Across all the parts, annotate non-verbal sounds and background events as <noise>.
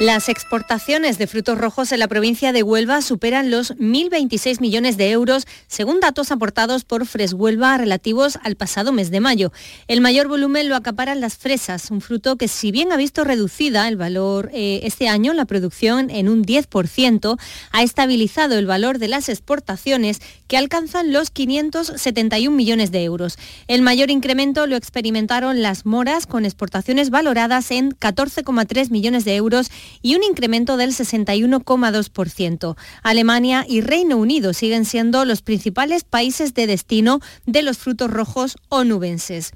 Las exportaciones de frutos rojos en la provincia de Huelva superan los 1.026 millones de euros, según datos aportados por Freshuelva relativos al pasado mes de mayo. El mayor volumen lo acaparan las fresas, un fruto que si bien ha visto reducida el valor eh, este año, la producción en un 10%, ha estabilizado el valor de las exportaciones que alcanzan los 571 millones de euros. El mayor incremento lo experimentaron las moras con exportaciones valoradas en 14,3 millones de euros y un incremento del 61,2%. Alemania y Reino Unido siguen siendo los principales países de destino de los frutos rojos onubenses.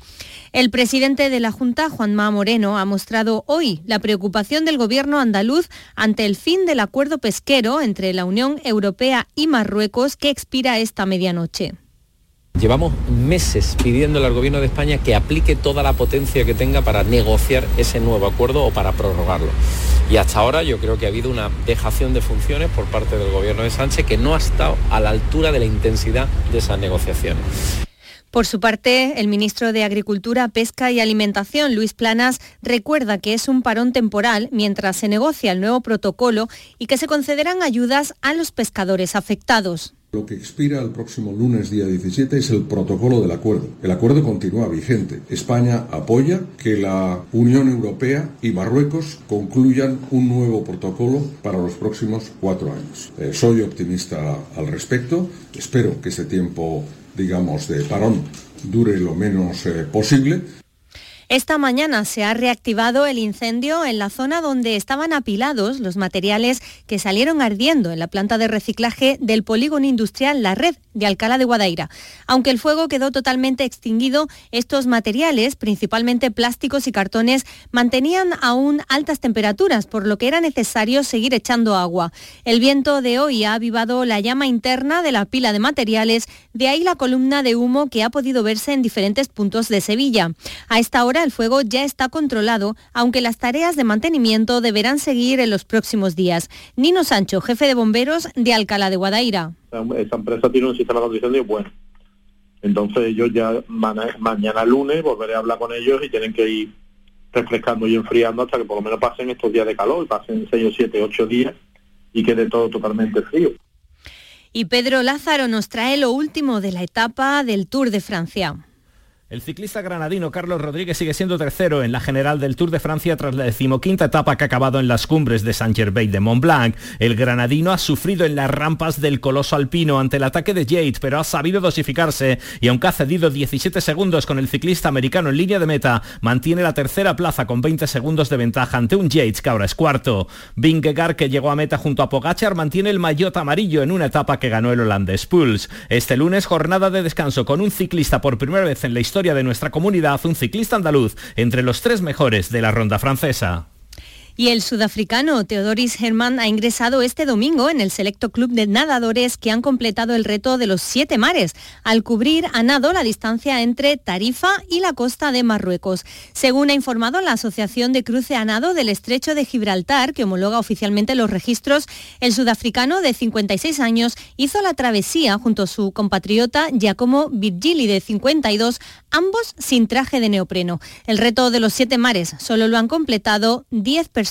El presidente de la Junta, Juanma Moreno, ha mostrado hoy la preocupación del gobierno andaluz ante el fin del acuerdo pesquero entre la Unión Europea y Marruecos que expira esta medianoche. Llevamos meses pidiéndole al Gobierno de España que aplique toda la potencia que tenga para negociar ese nuevo acuerdo o para prorrogarlo. Y hasta ahora yo creo que ha habido una dejación de funciones por parte del Gobierno de Sánchez que no ha estado a la altura de la intensidad de esas negociaciones. Por su parte, el ministro de Agricultura, Pesca y Alimentación, Luis Planas, recuerda que es un parón temporal mientras se negocia el nuevo protocolo y que se concederán ayudas a los pescadores afectados. Lo que expira el próximo lunes día 17 es el protocolo del acuerdo. El acuerdo continúa vigente. España apoya que la Unión Europea y Marruecos concluyan un nuevo protocolo para los próximos cuatro años. Eh, soy optimista al respecto. Espero que ese tiempo, digamos, de parón dure lo menos eh, posible. Esta mañana se ha reactivado el incendio en la zona donde estaban apilados los materiales que salieron ardiendo en la planta de reciclaje del polígono industrial La Red de Alcalá de Guadaira. Aunque el fuego quedó totalmente extinguido, estos materiales, principalmente plásticos y cartones, mantenían aún altas temperaturas, por lo que era necesario seguir echando agua. El viento de hoy ha avivado la llama interna de la pila de materiales, de ahí la columna de humo que ha podido verse en diferentes puntos de Sevilla. A esta hora el fuego ya está controlado, aunque las tareas de mantenimiento deberán seguir en los próximos días. Nino Sancho, jefe de bomberos de Alcalá de Guadaira. Esa empresa tiene un sistema de condición bueno. Entonces yo ya mañana lunes volveré a hablar con ellos y tienen que ir refrescando y enfriando hasta que por lo menos pasen estos días de calor, pasen 6 o 7, 8 días y quede todo totalmente frío. Y Pedro Lázaro nos trae lo último de la etapa del Tour de Francia. El ciclista granadino Carlos Rodríguez sigue siendo tercero en la general del Tour de Francia tras la decimoquinta etapa que ha acabado en las cumbres de Saint-Gervais de Mont-Blanc. El granadino ha sufrido en las rampas del coloso alpino ante el ataque de Yates, pero ha sabido dosificarse y aunque ha cedido 17 segundos con el ciclista americano en línea de meta, mantiene la tercera plaza con 20 segundos de ventaja ante un Yates que ahora es cuarto. Vingegaard, que llegó a meta junto a Pogachar, mantiene el maillot amarillo en una etapa que ganó el holandés Puls. Este lunes, jornada de descanso con un ciclista por primera vez en la historia de nuestra comunidad un ciclista andaluz entre los tres mejores de la ronda francesa. Y el sudafricano Teodoris Herman ha ingresado este domingo en el selecto club de nadadores que han completado el reto de los siete mares, al cubrir a nado la distancia entre Tarifa y la costa de Marruecos. Según ha informado la Asociación de Cruce a Nado del Estrecho de Gibraltar, que homologa oficialmente los registros, el sudafricano de 56 años hizo la travesía junto a su compatriota Giacomo Virgili de 52, ambos sin traje de neopreno. El reto de los siete mares solo lo han completado 10 personas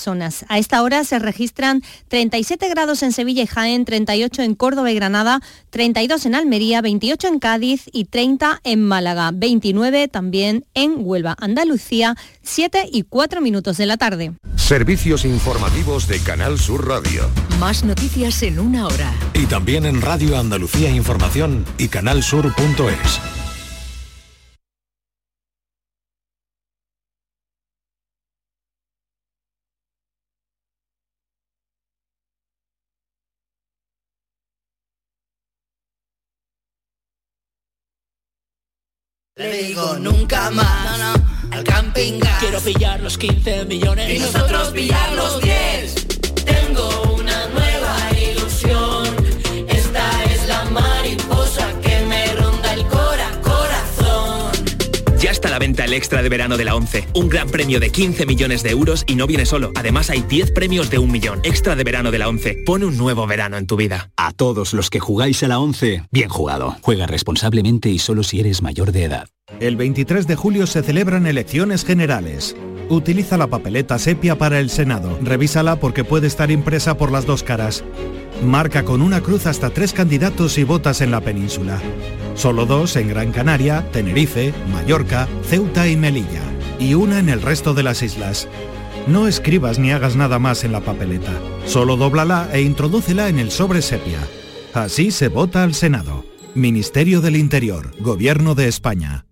a esta hora se registran 37 grados en Sevilla y Jaén, 38 en Córdoba y Granada, 32 en Almería, 28 en Cádiz y 30 en Málaga, 29 también en Huelva, Andalucía, 7 y 4 minutos de la tarde. Servicios informativos de Canal Sur Radio. Más noticias en una hora. Y también en Radio Andalucía Información y canalsur.es. Le digo nunca más al camping gas. Quiero pillar los 15 millones y nosotros pillar los 10. Ya está a la venta el extra de verano de la 11. Un gran premio de 15 millones de euros y no viene solo. Además hay 10 premios de un millón. Extra de verano de la 11. Pone un nuevo verano en tu vida. A todos los que jugáis a la 11, bien jugado. Juega responsablemente y solo si eres mayor de edad. El 23 de julio se celebran elecciones generales. Utiliza la papeleta sepia para el Senado. Revísala porque puede estar impresa por las dos caras. Marca con una cruz hasta tres candidatos y votas en la península. Solo dos en Gran Canaria, Tenerife, Mallorca, Ceuta y Melilla. Y una en el resto de las islas. No escribas ni hagas nada más en la papeleta. Solo dóblala e introdúcela en el sobre sepia. Así se vota al Senado. Ministerio del Interior, Gobierno de España.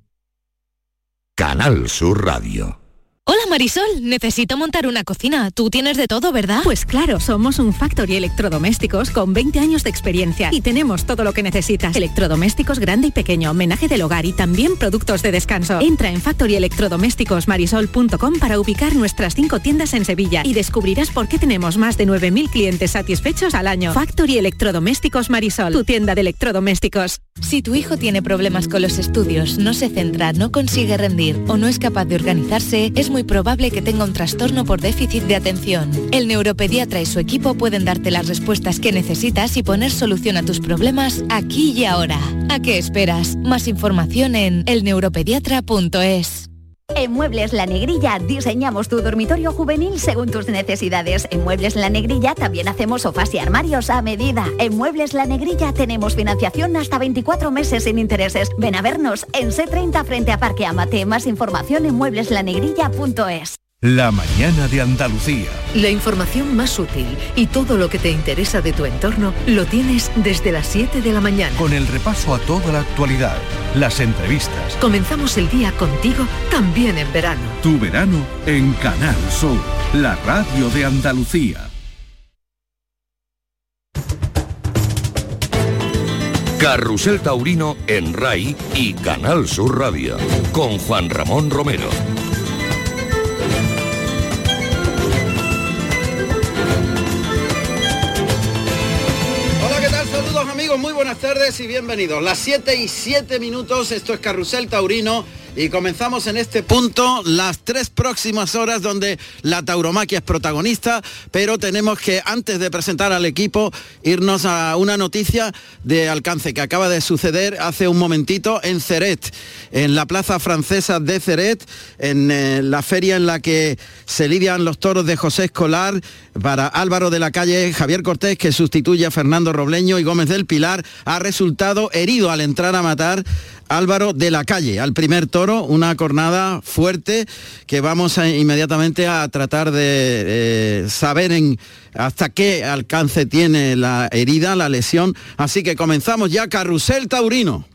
Canal Sur Radio. Hola Marisol, necesito montar una cocina. Tú tienes de todo, ¿verdad? Pues claro, somos un Factory Electrodomésticos con 20 años de experiencia y tenemos todo lo que necesitas. Electrodomésticos grande y pequeño, homenaje del hogar y también productos de descanso. Entra en factoryelectrodomésticosmarisol.com para ubicar nuestras cinco tiendas en Sevilla y descubrirás por qué tenemos más de 9.000 clientes satisfechos al año. Factory Electrodomésticos Marisol, tu tienda de electrodomésticos. Si tu hijo tiene problemas con los estudios, no se centra, no consigue rendir o no es capaz de organizarse, es muy probable que tenga un trastorno por déficit de atención. El neuropediatra y su equipo pueden darte las respuestas que necesitas y poner solución a tus problemas aquí y ahora. ¿A qué esperas? Más información en elneuropediatra.es. En Muebles La Negrilla diseñamos tu dormitorio juvenil según tus necesidades. En Muebles La Negrilla también hacemos sofás y armarios a medida. En Muebles La Negrilla tenemos financiación hasta 24 meses sin intereses. Ven a vernos en C30 frente a Parque Amate. Más información en muebleslanegrilla.es. La mañana de Andalucía. La información más útil y todo lo que te interesa de tu entorno lo tienes desde las 7 de la mañana. Con el repaso a toda la actualidad, las entrevistas. Comenzamos el día contigo también en verano. Tu verano en Canal Sur, la radio de Andalucía. Carrusel Taurino en RAI y Canal Sur Radio. Con Juan Ramón Romero. Buenas tardes y bienvenidos. Las 7 y 7 minutos, esto es Carrusel Taurino y comenzamos en este punto las tres próximas horas donde la tauromaquia es protagonista, pero tenemos que antes de presentar al equipo irnos a una noticia de alcance que acaba de suceder hace un momentito en Ceret, en la plaza francesa de Ceret, en eh, la feria en la que se lidian los toros de José Escolar para Álvaro de la Calle, Javier Cortés que sustituye a Fernando Robleño y Gómez del Pilar ha resultado herido al entrar a matar Álvaro de la Calle, al primer toro, una cornada fuerte que vamos inmediatamente a tratar de eh, saber en hasta qué alcance tiene la herida, la lesión. Así que comenzamos ya Carrusel Taurino.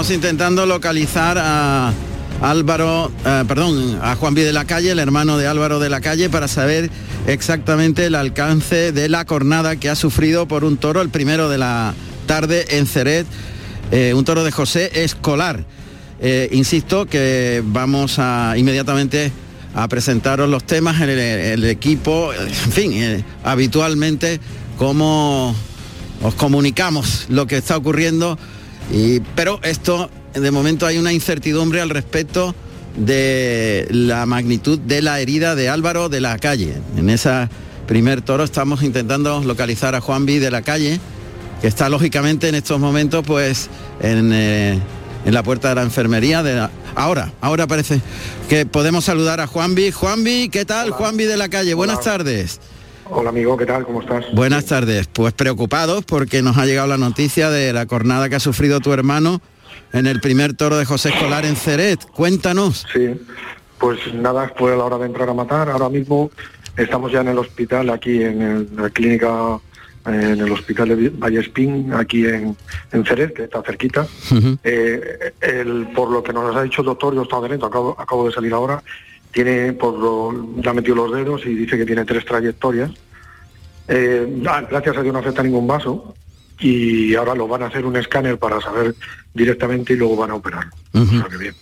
Estamos intentando localizar a Álvaro, eh, perdón, a Juan B. de la Calle, el hermano de Álvaro de la Calle, para saber exactamente el alcance de la cornada que ha sufrido por un toro, el primero de la tarde en Ceret, eh, un toro de José Escolar. Eh, insisto que vamos a inmediatamente a presentaros los temas, el, el equipo, en fin, habitualmente cómo os comunicamos lo que está ocurriendo y, pero esto, de momento hay una incertidumbre al respecto de la magnitud de la herida de Álvaro de la calle. En ese primer toro estamos intentando localizar a Juan B de la calle, que está lógicamente en estos momentos pues en, eh, en la puerta de la enfermería. De la- Ahora, ahora parece que podemos saludar a Juan B. Juan B, ¿qué tal? Juan B de la calle, buenas tardes. Hola amigo, ¿qué tal? ¿Cómo estás? Buenas tardes. Pues preocupados porque nos ha llegado la noticia de la cornada que ha sufrido tu hermano en el primer toro de José Escolar en Ceret. Cuéntanos. Sí, pues nada, fue a la hora de entrar a matar. Ahora mismo estamos ya en el hospital, aquí en, el- en la clínica, en el hospital de Vallespín, aquí en, en Ceret, que está cerquita. Eh, el- por lo que nos ha dicho el doctor, yo estaba dentro, acabo, acabo de salir ahora, tiene, por lo, ya ha metido los dedos y dice que tiene tres trayectorias. Eh, ah, gracias a Dios no afecta ningún vaso, y ahora lo van a hacer un escáner para saber directamente y luego van a operar. O sea que bien.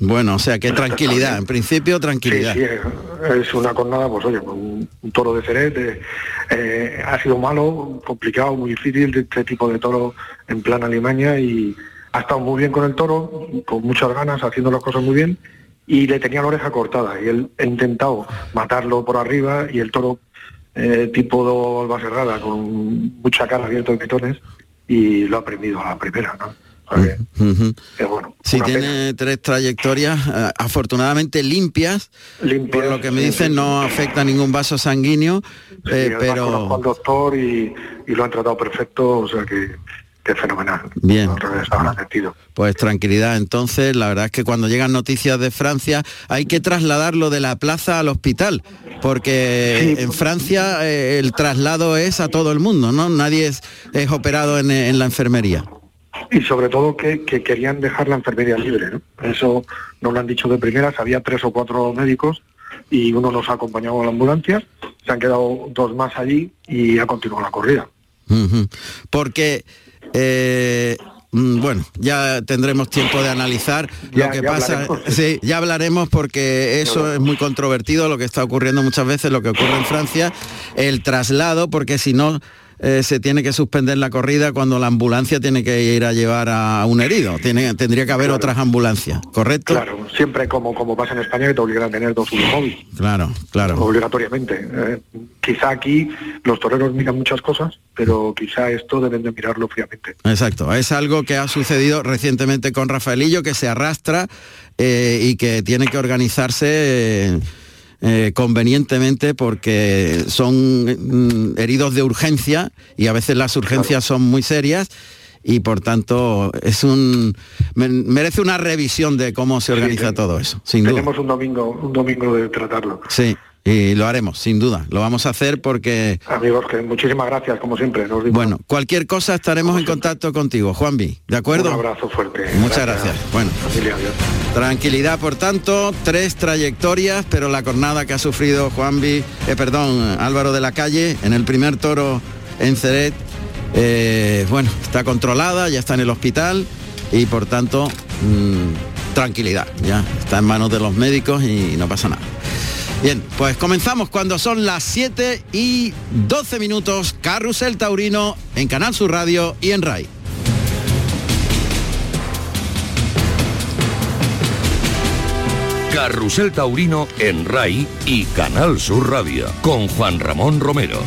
Bueno, o sea, que tranquilidad, en principio tranquilidad. Sí, sí, es una cornada, pues oye, un, toro de Ceret eh, eh, ha sido malo, complicado, muy difícil de este tipo de toro en plan Alemania y ha estado muy bien con el toro, con muchas ganas, haciendo las cosas muy bien y le tenía la oreja cortada y él ha intentado matarlo por arriba y el toro eh, tipo de alba cerrada con mucha cara abierta de pitones y lo ha aprendido a la primera, ¿no? Bueno, Sí, tiene tres trayectorias eh, afortunadamente limpias, por lo que me dicen no afecta ningún vaso sanguíneo, Sí, eh, pero al doctor y, y lo han tratado perfecto, o sea que, que fenomenal. bien. Pues tranquilidad, entonces la verdad es que cuando llegan noticias de Francia hay que trasladarlo de la plaza al hospital, porque en Francia eh, el traslado es a todo el mundo, ¿no? Nadie es, es operado en, en la enfermería. Y sobre todo que, que querían dejar la enfermería libre, ¿no? Eso nos lo han dicho de primeras, había tres o cuatro médicos y uno nos ha acompañado a la ambulancia, se han quedado dos más allí y ha continuado la corrida. Porque, eh, mm, bueno, ya tendremos tiempo de analizar Ya- lo que ya pasa. hablaremos, Sí, ya hablaremos porque eso es muy controvertido, lo que está ocurriendo muchas veces, lo que ocurre en Francia, el traslado, porque si no... eh, se tiene que suspender la corrida cuando la ambulancia tiene que ir a llevar a un herido. Tiene, tendría que haber otras ambulancias, ¿correcto? Claro, siempre como, como pasa en España que te obligan a tener dos móvil Claro, claro. obligatoriamente. Eh, quizá aquí los toreros miran muchas cosas, pero quizá esto deben de mirarlo fríamente. Exacto, es algo que ha sucedido recientemente con Rafaelillo, que se arrastra eh, y que tiene que organizarse eh, eh, convenientemente porque son mm, heridos de urgencia y a veces las urgencias son muy serias y por tanto es un me- merece una revisión de cómo se organiza todo eso, sin duda. Tenemos un domingo, un domingo de tratarlo. Sí, y lo haremos, sin duda. Lo vamos a hacer porque Amigos, que muchísimas gracias, como siempre. Nos. Bueno, cualquier cosa estaremos en contacto contigo, Juanvi, ¿de acuerdo? Un abrazo fuerte. Muchas gracias. Bueno, Familia, tranquilidad por tanto, tres trayectorias, pero la cornada que ha sufrido Juanvi, eh, perdón, Álvaro de la Calle en el primer toro en Ceret, eh, bueno, está controlada, ya está en el hospital y por tanto, mm, tranquilidad, ya está en manos de los médicos y no pasa nada. Bien, pues comenzamos cuando son las 7 y 12 minutos, Carrusel Taurino en Canal Sur Radio y en RAI. Carrusel Taurino en RAI y Canal Sur Radio con Juan Ramón Romero.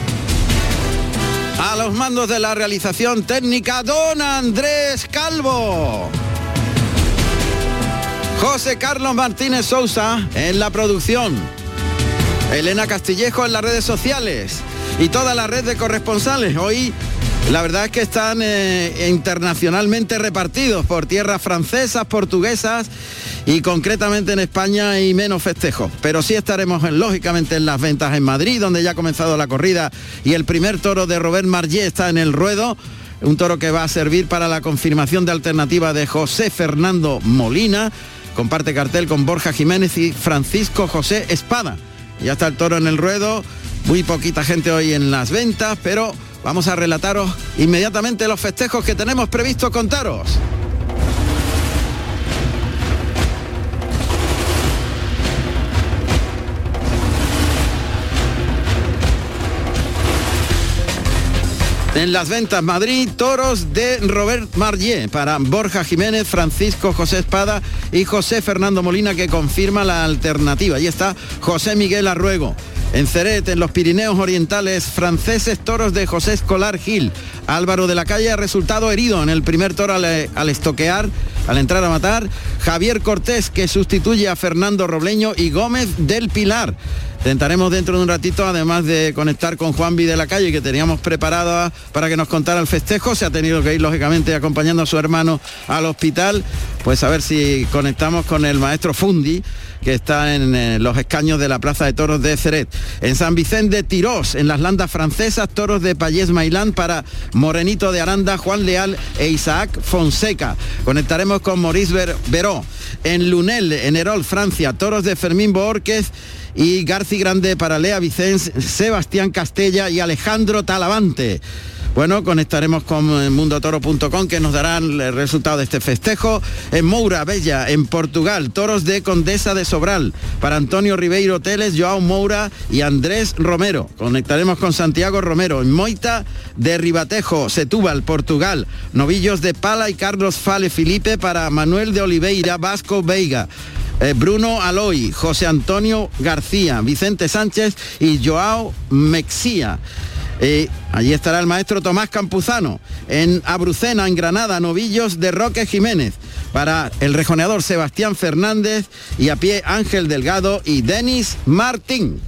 A los mandos de la realización técnica, don Andrés Calvo. José Carlos Martínez Sousa en la producción. Elena Castillejo en las redes sociales. Y toda la red de corresponsales. Hoy la verdad es que están eh, internacionalmente repartidos por tierras francesas, portuguesas y concretamente en España hay menos festejos. Pero sí estaremos en- lógicamente en las ventas en Madrid, donde ya ha comenzado la corrida y el primer toro de Robert Margé está en el ruedo. Un toro que va a servir para la confirmación de alternativa de José Fernando Molina. Comparte cartel con Borja Jiménez y Francisco José Espada. Ya está el toro en el ruedo. Muy poquita gente hoy en las ventas, pero vamos a relataros inmediatamente los festejos que tenemos previsto contaros. En las ventas Madrid, toros de Robert Marlier para Borja Jiménez, Francisco José Espada y José Fernando Molina que confirma la alternativa. Ahí está José Miguel Arruego. En Ceret, en los Pirineos Orientales franceses, toros de José Escolar Gil. Álvaro de la Calle ha resultado herido en el primer toro al, al estoquear, al entrar a matar. Javier Cortés que sustituye a Fernando Robleño y Gómez del Pilar. Intentaremos dentro de un ratito, además de conectar con Juan de la Calle, que teníamos preparado para que nos contara el festejo, se ha tenido que ir, lógicamente, acompañando a su hermano al hospital, pues a ver si conectamos con el maestro Fundi, que está en eh, los escaños de la Plaza de Toros de Ceret. En San Vicente Tirós, en las landas francesas, toros de Payés Mailán para Morenito de Aranda, Juan Leal e Isaac Fonseca. Conectaremos con Maurice Ver- Veró. En Lunel, en Herol, Francia, toros de Fermín Boórquez y Garci Grande para Lea Vicens, Sebastián Castella y Alejandro Talavante. Bueno, conectaremos con mundotoro.com que nos darán el resultado de este festejo. En Moura, Bella, en Portugal, toros de Condesa de Sobral. Para Antonio Ribeiro Teles, Joao Moura y Andrés Romero. Conectaremos con Santiago Romero. En Moita de Ribatejo, Setúbal, Portugal. Novillos de Pala y Carlos Fale Felipe para Manuel de Oliveira, Vasco Veiga. Eh, Bruno Aloy, José Antonio García, Vicente Sánchez y Joao Mexía. Eh, allí estará el maestro Tomás Campuzano. En Abrucena, en Granada, novillos de Roque Jiménez. Para el rejoneador Sebastián Fernández y a pie Ángel Delgado y Denis Martín.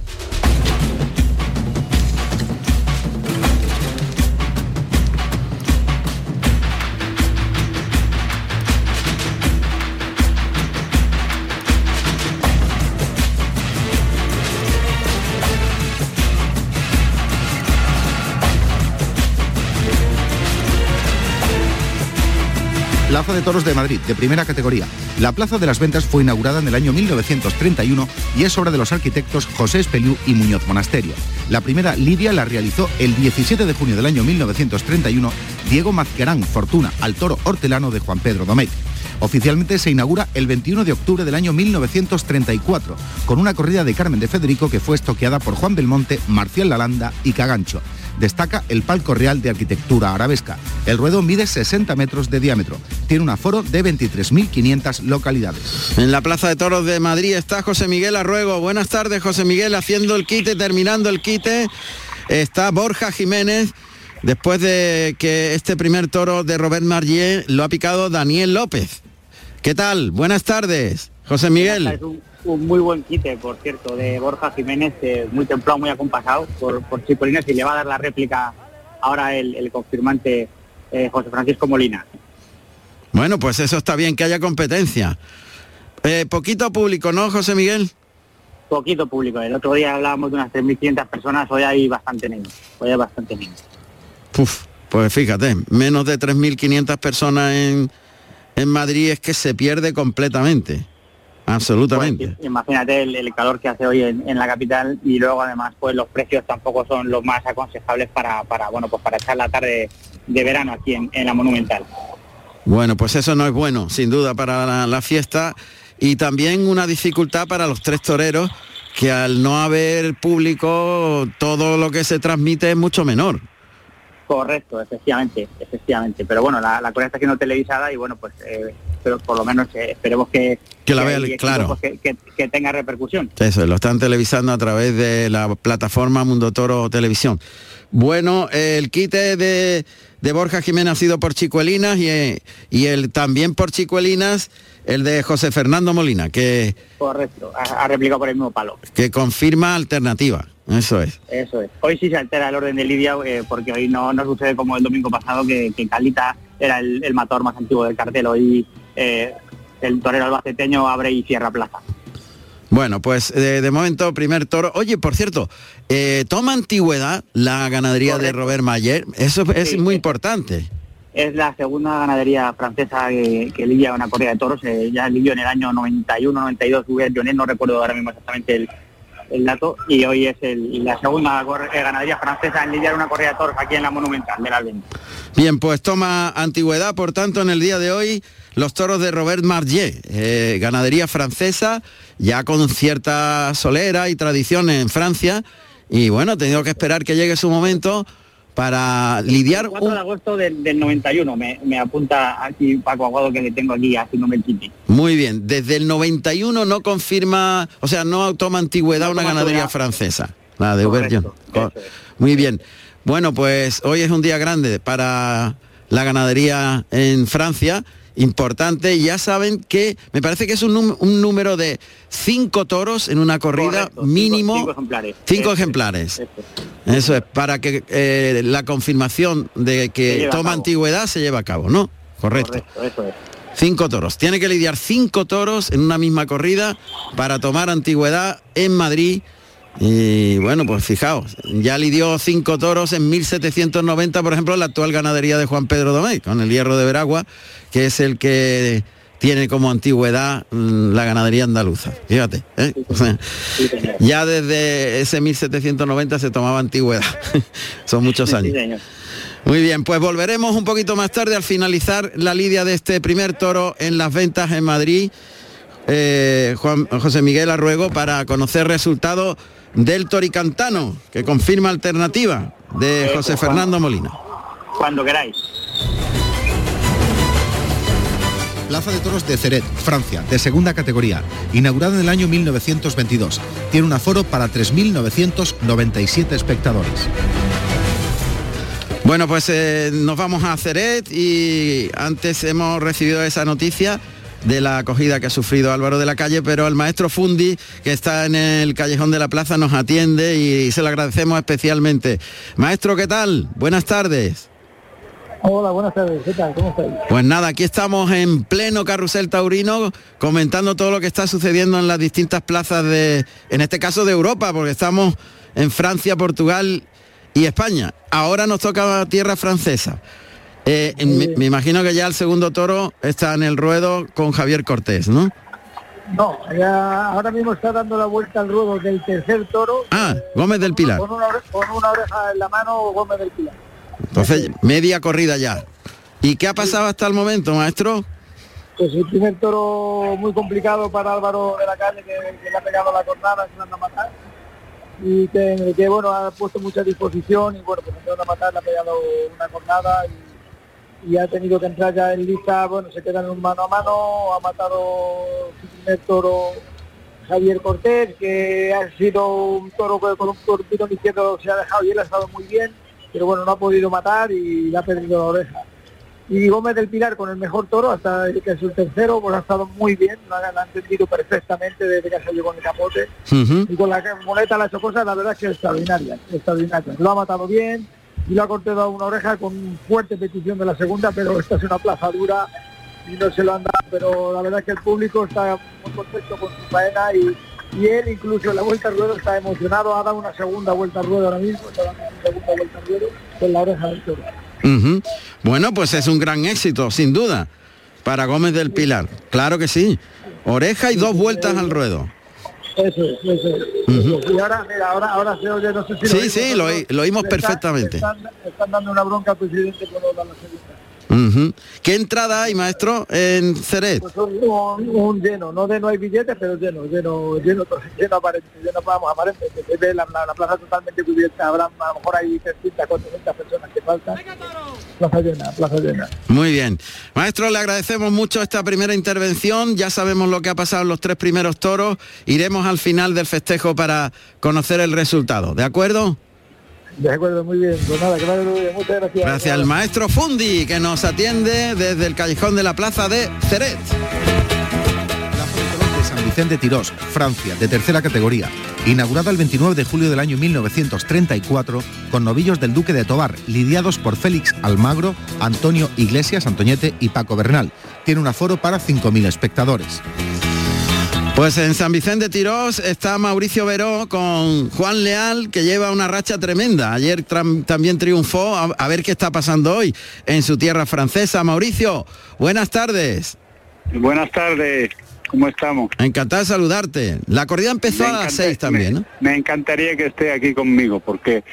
Plaza de Toros de Madrid, de primera categoría. La Plaza de las Ventas fue inaugurada en el año 1931 y es obra de los arquitectos José Espeliú y Muñoz Monasterio. La primera lidia la realizó el 17 de junio del año 1931 Diego Mazquerán Fortuna al toro hortelano de Juan Pedro Domecq. Oficialmente se inaugura el 21 de octubre del año 1934, con una corrida de Carmen de Federico que fue estoqueada por Juan Belmonte, Marcial Lalanda y Cagancho. Destaca el palco real de arquitectura arabesca. El ruedo mide 60 metros de diámetro. Tiene un aforo de 23.500 localidades. En la Plaza de Toros de Madrid está José Miguel Arruego. Buenas tardes, José Miguel, haciendo el quite, terminando el quite. Está Borja Jiménez. Después de que este primer toro de Robert Marlier lo ha picado Daniel López. ¿Qué tal? Buenas tardes, José Miguel. Es un, un muy buen quite, por cierto, de Borja Jiménez, eh, muy templado, muy acompasado por, por Chipolinas y le va a dar la réplica ahora el, el confirmante eh, José Francisco Molina. Bueno, pues eso está bien, que haya competencia. Eh, poquito público, ¿no, José Miguel? Poquito público. El otro día hablábamos de unas 3.500 personas, hoy hay bastante menos. Hoy hay bastante menos. Puf, pues fíjate, menos de 3.500 personas en, en Madrid es que se pierde completamente. Absolutamente. Pues, imagínate el, el calor que hace hoy en, en la capital y luego además pues los precios tampoco son los más aconsejables para, para bueno pues para echar la tarde de verano aquí en, en la Monumental. Bueno, pues eso no es bueno, sin duda, para la, la fiesta y también una dificultad para los tres toreros que al no haber público todo lo que se transmite es mucho menor. Correcto, efectivamente, efectivamente. Pero bueno, la, la cosa está siendo televisada y bueno, pues eh, pero por lo menos eh, esperemos que, Que la vea, claro. pues, que, que- que tenga repercusión. Eso, lo están televisando a través de la plataforma Mundo Toro Televisión. Bueno, el quite de, de Borja Jiménez ha sido por Chicuelinas y, eh, y el también por Chicuelinas el de José Fernando Molina, que, Correcto, ha, ha replicado por el mismo palo. que confirma alternativa. Eso es. Eso es. Hoy sí se altera el orden de Lidia eh, porque hoy no, no sucede como el domingo pasado que, que Calita era el, el matador más antiguo del cartel. Hoy eh, el torero albaceteño abre y cierra plaza. Bueno, pues eh, de momento primer toro. Oye, por cierto, eh, toma antigüedad la ganadería de Robert Mayer. Eso es muy importante. Es la segunda ganadería francesa que, que lidia una corrida de toros. eh, ya lidió en el año 91, 92, Hubert Jonet, no recuerdo ahora mismo exactamente el, dato. Y hoy es la segunda eh, ganadería francesa en lidiar una corrida de toros aquí en la Monumental del Alben. Bien, pues toma antigüedad, por tanto, en el día de hoy los toros de Robert Margier, eh, ganadería francesa, ya con cierta solera y tradición en Francia. Y bueno, he tenido que esperar que llegue su momento para lidiar 4 de agosto del, del 91, me, me apunta aquí Paco Aguado que le tengo aquí haciéndome el quiti. Muy bien, desde el 91 no confirma, o sea, no toma antigüedad una toma ganadería francesa, la de. Co- Muy bien. Bueno, pues hoy es un día grande para la ganadería en Francia, importante. Ya saben que me parece que es un, número de cinco toros en una corrida Correcto, mínimo. cinco ejemplares. Cinco Eso es, ejemplares. eso Eso es, para que eh, la confirmación de que toma antigüedad se lleve a cabo, ¿no? Correcto. Correcto, eso es. Cinco toros. Tiene que lidiar cinco toros en una misma corrida para tomar antigüedad en Madrid. Y bueno, pues fijaos, ya lidió cinco toros en 1790, por ejemplo, la actual ganadería de Juan Pedro Domecq, con el hierro de Veragua, que es el que tiene como antigüedad mm, la ganadería andaluza. Fíjate, ¿eh? O sea, ya desde ese 1790 se tomaba antigüedad. <laughs> Son muchos años. Muy bien, pues volveremos un poquito más tarde al finalizar la lidia de este primer toro en las ventas en Madrid. eh, Juan José Miguel Arruego para conocer resultados del Toricantano, que confirma alternativa de Eso, José Juan. Fernando Molina. Cuando queráis. Plaza de Toros de Ceret, Francia, de segunda categoría, inaugurada en el año 1922. Tiene un aforo para 3.997 espectadores. Bueno, pues eh, nos vamos a Ceret y antes hemos recibido esa noticia de la acogida que ha sufrido Álvaro de la Calle, pero el maestro Fundi, que está en el callejón de la plaza, nos atiende y se lo agradecemos especialmente. Maestro, ¿qué tal? Buenas tardes. Hola, buenas tardes. ¿Qué tal? ¿Cómo estáis? Pues nada, aquí estamos en pleno carrusel taurino comentando todo lo que está sucediendo en las distintas plazas de, en este caso de Europa, porque estamos en Francia, Portugal y España. Ahora nos toca tierra francesa. Eh, me, me imagino que ya el segundo toro está en el ruedo con Javier Cortés, ¿no? No, ya ahora mismo está dando la vuelta al ruedo del tercer toro. Ah, Gómez del Pilar. Con una, ore- con una oreja en la mano, Gómez del Pilar. Entonces, media corrida ya. ¿Y qué ha pasado hasta el momento, maestro? Pues el primer toro muy complicado para Álvaro de la Calle, que, que le ha pegado la cornada, que anda a matar. Y que, que, bueno, ha puesto mucha disposición y bueno, pues entrando a matar, le ha pegado una cornada y, y ha tenido que entrar ya en lista, bueno, se queda en un mano a mano, ha matado su primer toro Javier Cortés, que ha sido un toro que con un torpito izquierdo se ha dejado y él ha estado muy bien, pero bueno, no ha podido matar y le ha perdido la oreja. Y Gómez del Pilar con el mejor toro, hasta que es el tercero, pues ha estado muy bien, lo ha, lo ha entendido perfectamente desde que salió con el capote. Y con la ha hecho cosas, la verdad es que extraordinarias, extraordinarias. Lo ha matado bien y lo ha cortado una oreja con fuerte petición de la segunda, pero esta es una plaza dura y no se lo han dado, pero la verdad es que el público está muy contento con su faena y, y él incluso en la vuelta al ruedo está emocionado, ha dado una segunda vuelta al ruedo ahora mismo, está dando una segunda vuelta al ruedo con la oreja del toro. Bueno, pues es un gran éxito, sin duda, para Gómez del Pilar. Claro que sí. Oreja y dos vueltas al ruedo. Eso es, eso es. Ujú. Y ahora, mira, ahora, ahora se oye, no sé si Sí, oís sí, lo lo oímos perfectamente. Están, están dando una bronca al presidente por no dar segunda. Ujú. ¿Qué entrada hay, maestro, en Ceret? Pues un, un- un lleno, no de no hay billetes, pero lleno, lleno, lleno, <laughs> lleno aparente, lleno vamos aparente, que se ve la, la- la plaza totalmente cubierta, habrá a lo mejor hay 300, 400 personas que faltan. Plaza llena, plaza llena. Muy bien. Maestro, le agradecemos mucho esta primera intervención. Ya sabemos lo que ha pasado en los tres primeros toros. Iremos al final del festejo para conocer el resultado. ¿De acuerdo? De acuerdo, muy bien. Pues nada, muy bien. Muchas gracias. Gracias al maestro Fundi, que nos atiende desde el callejón de la plaza de Ceret. de San Vicente Tirós, Francia, de tercera categoría, inaugurada el 29 de julio del año 1934 con novillos del Duque de Tobar, lidiados por Félix Almagro, Antonio Iglesias, Antoñete y Paco Bernal. Tiene un aforo para 5.000 espectadores. Pues en San Vicente Tirós está Mauricio Veró con Juan Leal, que lleva una racha tremenda. Ayer también triunfó, a, a ver qué está pasando hoy en su tierra francesa. Mauricio, buenas tardes. Buenas tardes, ¿cómo estamos? Encantado de saludarte. La corrida empezó Me a las seis también, ¿no? Me encantaría que esté aquí conmigo porque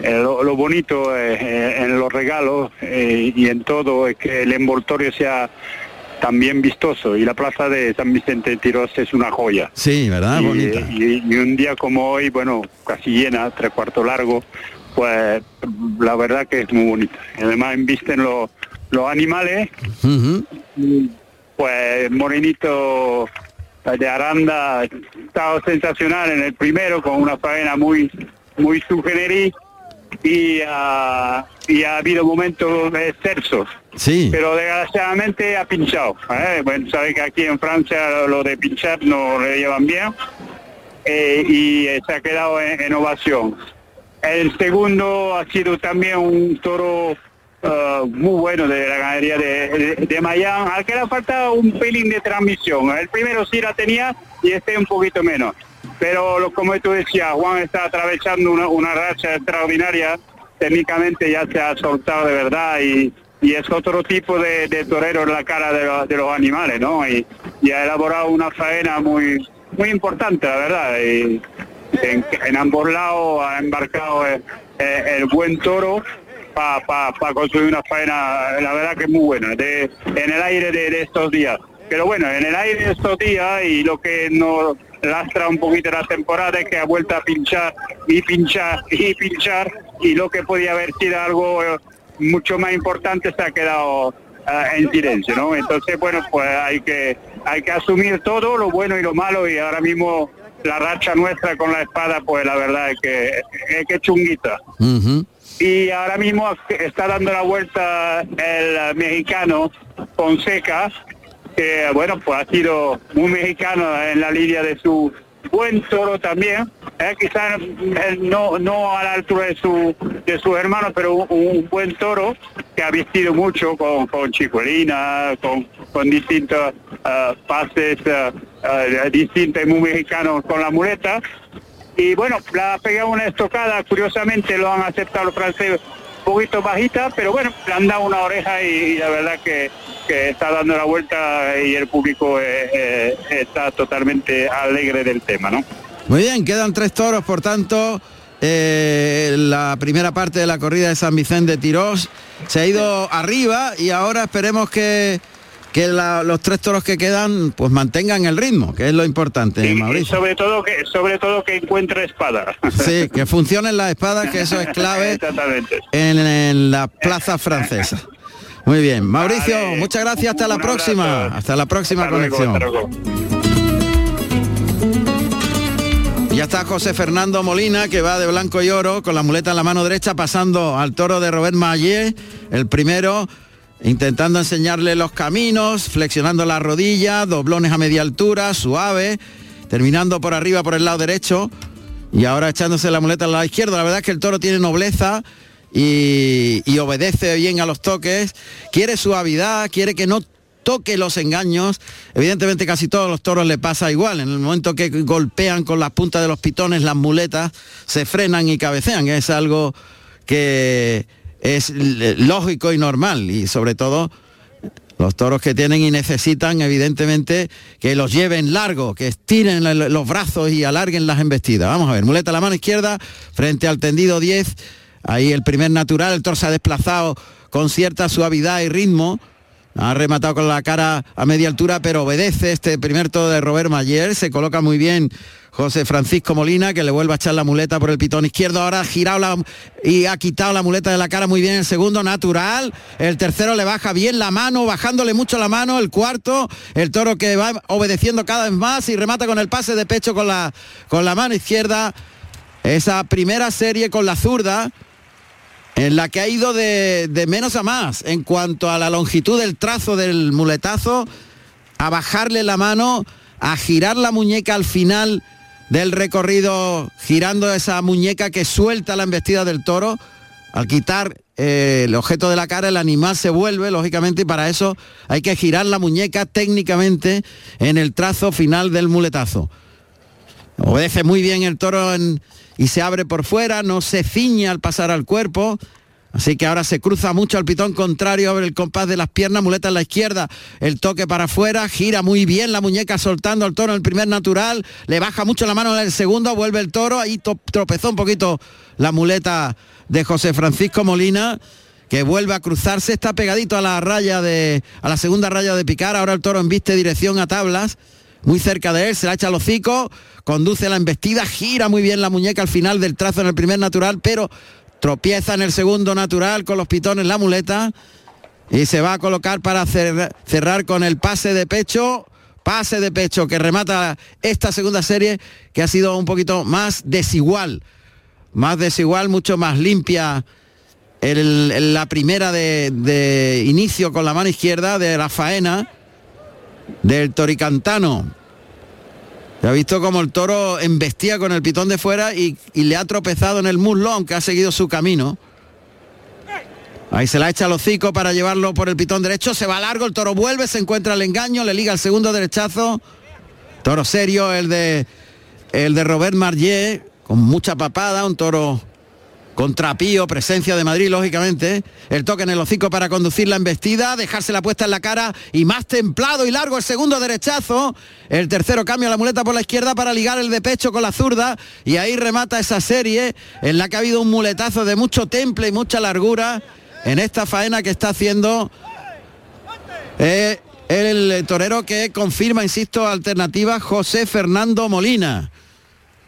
eh, lo, lo bonito eh, eh, en los regalos y en todo es que el envoltorio sea también vistoso y la plaza de San Vicente de Tirós es una joya. Sí, ¿verdad? y, Bonita. y- y un día como hoy, bueno, casi llena, tres cuartos largo, pues la verdad que es muy bonita. Además invisten los, los animales, Ujú. pues Morenito de Aranda ha estado sensacional en el primero con una faena muy muy sugenerí y, ah, y ha habido momentos excelsos. Sí. Pero desgraciadamente ha pinchado. ¿eh? Bueno, sabe que aquí en Francia lo de pinchar no le llevan bien eh, y se ha quedado en, en ovación. El segundo ha sido también un toro eh, muy bueno de la ganadería de, de, de Miami, al que le ha faltado un pelín de transmisión. El primero sí la tenía y este un poquito menos. Pero lo- como tú decías, Juan está atravesando una, una racha extraordinaria, técnicamente ya se ha soltado de verdad y, y es otro tipo de, de torero en la cara de, lo- de los animales, ¿no? Y, ha elaborado una faena muy muy importante, la verdad. Y en, ambos lados ha embarcado el, buen toro para construir una faena, la verdad que muy buena, de, en el aire de, de estos días. Pero bueno, en el aire de estos días y lo que nos lastra un poquito la temporada es que ha vuelto a pinchar y pinchar y pinchar y lo que podía haber sido algo eh, mucho más importante se ha quedado eh, en silencio, ¿no? Entonces, bueno, pues hay que hay que asumir todo, lo bueno y lo malo y ahora mismo la racha nuestra con la espada, pues la verdad es que es que chunguita. Y ahora mismo está dando la vuelta el mexicano Fonseca, que bueno, pues ha sido muy mexicano en la línea de su buen toro también, eh, quizás no, no a la altura de su de sus hermanos, pero un, un buen toro que ha vestido mucho con, con chicuelina, con, con distintos eh, pases eh, eh, distintos y muy mexicanos con la muleta. Y bueno, la ha pegado una estocada, curiosamente lo han aceptado los franceses un poquito bajita, pero bueno, le han dado una oreja y la verdad que, que está dando la vuelta y el público eh, eh, está totalmente alegre del tema, ¿no? Muy bien, quedan tres toros, por tanto, eh, la primera parte de la corrida de San Vicente de Tirós se ha ido arriba y ahora esperemos que, que la- los tres toros que quedan pues mantengan el ritmo, que es lo importante, Y Mauricio. sobre todo que sobre todo que encuentre espada. Sí, que funcionen las espadas, que eso es clave <laughs> en, en la plaza francesa. Muy bien, Mauricio, muchas gracias, hasta la próxima, hasta la próxima Hasta luego, conexión. hasta luego. Ya está José Fernando Molina, que va de blanco y oro, con la muleta en la mano derecha, pasando al toro de Robert Mayé, el primero, intentando enseñarle los caminos, flexionando la rodilla, doblones a media altura, suave, terminando por arriba por el lado derecho, y ahora echándose la muleta al lado izquierdo. La verdad es que el toro tiene nobleza y, obedece bien a los toques, quiere suavidad, quiere que no toque los engaños. Evidentemente casi todos los toros le pasa igual. En el momento que golpean con las puntas de los pitones las muletas, se frenan y cabecean. Es algo que es lógico y normal. Y sobre todo los toros que tienen y necesitan evidentemente que los lleven largo, que estiren los brazos y alarguen las embestidas. Vamos a ver, muleta a la mano izquierda frente al tendido 10. Ahí el primer natural, el toro se ha desplazado con cierta suavidad y ritmo. Ha rematado con la cara a media altura, pero obedece este primer toro de Robert Mayer. Se coloca muy bien José Francisco Molina, que le vuelve a echar la muleta por el pitón izquierdo. Ahora ha girado la, y ha quitado la muleta de la cara muy bien. El segundo natural. El tercero le baja bien la mano, bajándole mucho la mano. El cuarto, el toro que va obedeciendo cada vez más y remata con el pase de pecho con la, con la mano izquierda. Esa primera serie con la zurda en la que ha ido de, de menos a más en cuanto a la longitud del trazo del muletazo, a bajarle la mano, a girar la muñeca al final del recorrido, girando esa muñeca que suelta la embestida del toro. Al quitar eh, el objeto de la cara, el animal se vuelve, lógicamente, y para eso hay que girar la muñeca técnicamente en el trazo final del muletazo. Obedece muy bien el toro en- y se abre por fuera, no se ciñe al pasar al cuerpo. Así que ahora se cruza mucho al pitón contrario, abre el compás de las piernas, muleta en la izquierda, el toque para afuera, gira muy bien la muñeca soltando al toro en el primer natural, le baja mucho la mano en el segundo, vuelve el toro, ahí tropezó un poquito la muleta de José Francisco Molina, que vuelve a cruzarse, está pegadito a la raya de, a la segunda raya de picar, ahora el toro embiste dirección a tablas, muy cerca de él, se la echa al hocico, conduce la embestida, gira muy bien la muñeca al final del trazo en el primer natural, pero tropieza en el segundo natural con los pitones la muleta y se va a colocar para cer- cerrar con el pase de pecho, pase de pecho que remata esta segunda serie que ha sido un poquito más desigual, más desigual, mucho más limpia el- la primera de, de inicio con la mano izquierda de la faena del toricantano. Se ha visto como el toro embestía con el pitón de fuera y, le ha tropezado en el muslo, aunque ha seguido su camino. Ahí se la echa al hocico para llevarlo por el pitón derecho. Se va largo, el toro vuelve, se encuentra el engaño, le liga el segundo derechazo. Toro serio, el de el de Robert Marlier, con mucha papada, un toro contra Pío, presencia de Madrid, lógicamente. El toque en el hocico para conducir la embestida, dejarse la puesta en la cara y más templado y largo el segundo derechazo. El tercero cambia la muleta por la izquierda para ligar el de pecho con la zurda y ahí remata esa serie en la que ha habido un muletazo de mucho temple y mucha largura en esta faena que está haciendo eh, el torero que confirma, insisto, alternativa José Fernando Molina.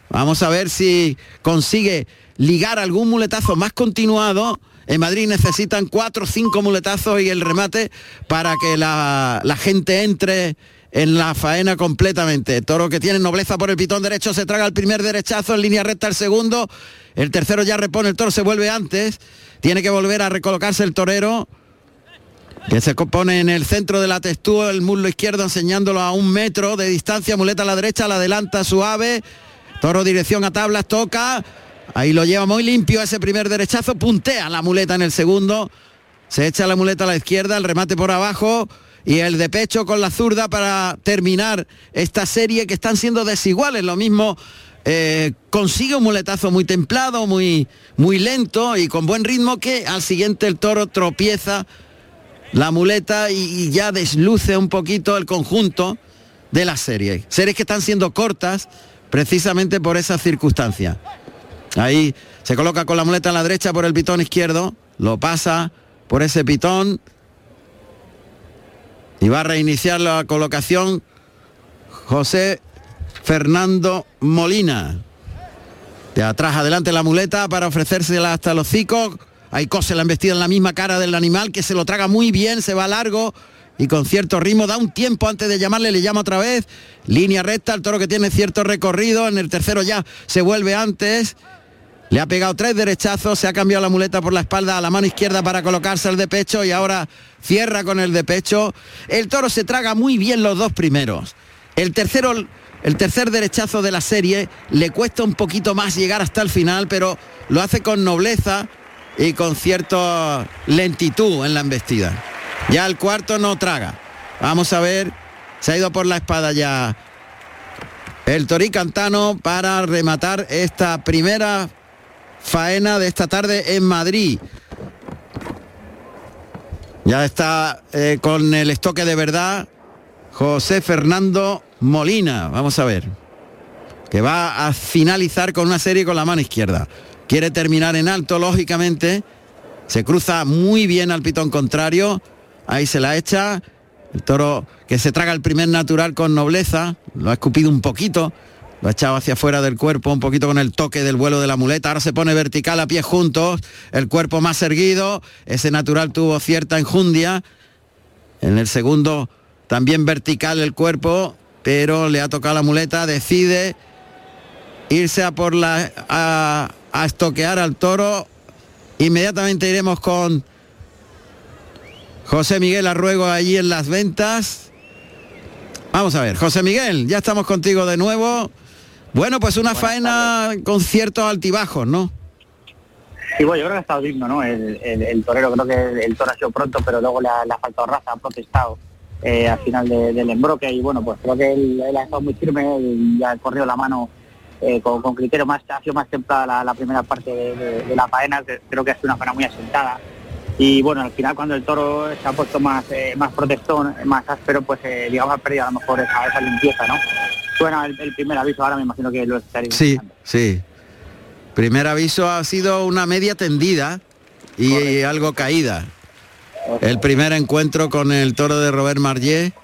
Vamos a ver si consigue ligar algún muletazo más continuado. En Madrid necesitan cuatro o cinco muletazos y el remate para que la, la gente entre en la faena completamente. Toro que tiene nobleza por el pitón derecho, se traga el primer derechazo en línea recta el segundo. El tercero ya repone, el toro se vuelve antes. Tiene que volver a recolocarse el torero que se pone en el centro de la textura, el muslo izquierdo enseñándolo a un metro de distancia, muleta a la derecha, la adelanta suave, toro dirección a tablas, toca, ahí lo lleva muy limpio ese primer derechazo, puntea la muleta en el segundo, se echa la muleta a la izquierda, el remate por abajo y el de pecho con la zurda para terminar esta serie que están siendo desiguales, lo mismo eh, consigue un muletazo muy templado, muy, muy lento y con buen ritmo que al siguiente el toro tropieza la muleta y, y ya desluce un poquito el conjunto de la serie. Series que están siendo cortas precisamente por esa circunstancia. Ahí se coloca con la muleta a la derecha por el pitón izquierdo, lo pasa por ese pitón y va a reiniciar la colocación José Fernando Molina. De atrás adelante la muleta para ofrecérsela hasta los hocico. Ahí cose la embestida en la misma cara del animal que se lo traga muy bien, se va largo y con cierto ritmo. Da un tiempo antes de llamarle, le llama otra vez. Línea recta, el toro que tiene cierto recorrido. En el tercero ya se vuelve antes. Le ha pegado tres derechazos, se ha cambiado la muleta por la espalda a la mano izquierda para colocarse el de pecho y ahora cierra con el de pecho. El toro se traga muy bien los dos primeros. El tercero, el tercer derechazo de la serie le cuesta un poquito más llegar hasta el final, pero lo hace con nobleza y con cierta lentitud en la embestida. Ya el cuarto no traga. Vamos a ver, se ha ido por la espada ya el Torí Cantano para rematar esta primera faena de esta tarde en Madrid. Ya está eh, con el estoque de verdad José Fernando Molina. Vamos a ver. Que va a finalizar con una serie con la mano izquierda. Quiere terminar en alto, lógicamente. Se cruza muy bien al pitón contrario. Ahí se la echa. El toro que se traga el primer natural con nobleza. Lo ha escupido un poquito. Lo ha echado hacia afuera del cuerpo, un poquito con el toque del vuelo de la muleta. Ahora se pone vertical a pies juntos, el cuerpo más erguido. Ese natural tuvo cierta enjundia. En el segundo también vertical el cuerpo, pero le ha tocado la muleta. Decide irse a por la a, a estoquear al toro. Inmediatamente iremos con José Miguel Arruego allí en las ventas. Vamos a ver, José Miguel, ya estamos contigo de nuevo. Bueno, pues una faena con ciertos altibajos, ¿no? Y bueno, yo creo que ha estado digno, ¿no? El, el- el torero, creo que el toro ha sido pronto, pero luego le ha, le ha faltado raza, ha protestado eh, al final de- del embroque y bueno, pues creo que él, él ha estado muy firme y ha corrido la mano eh, con, con criterio más, ha sido más templada la, la primera parte de, de- de la faena, creo que ha sido una faena muy asentada. Y bueno, al final cuando el toro se ha puesto más, eh, más protestón, más áspero, pues eh, digamos ha perdido a lo mejor esa, esa limpieza, ¿no? Bueno, el, el primer aviso ahora me imagino que lo estaréis Sí, sí. Primer aviso ha sido una media tendida y algo caída. El primer encuentro con el toro de Robert Marllet.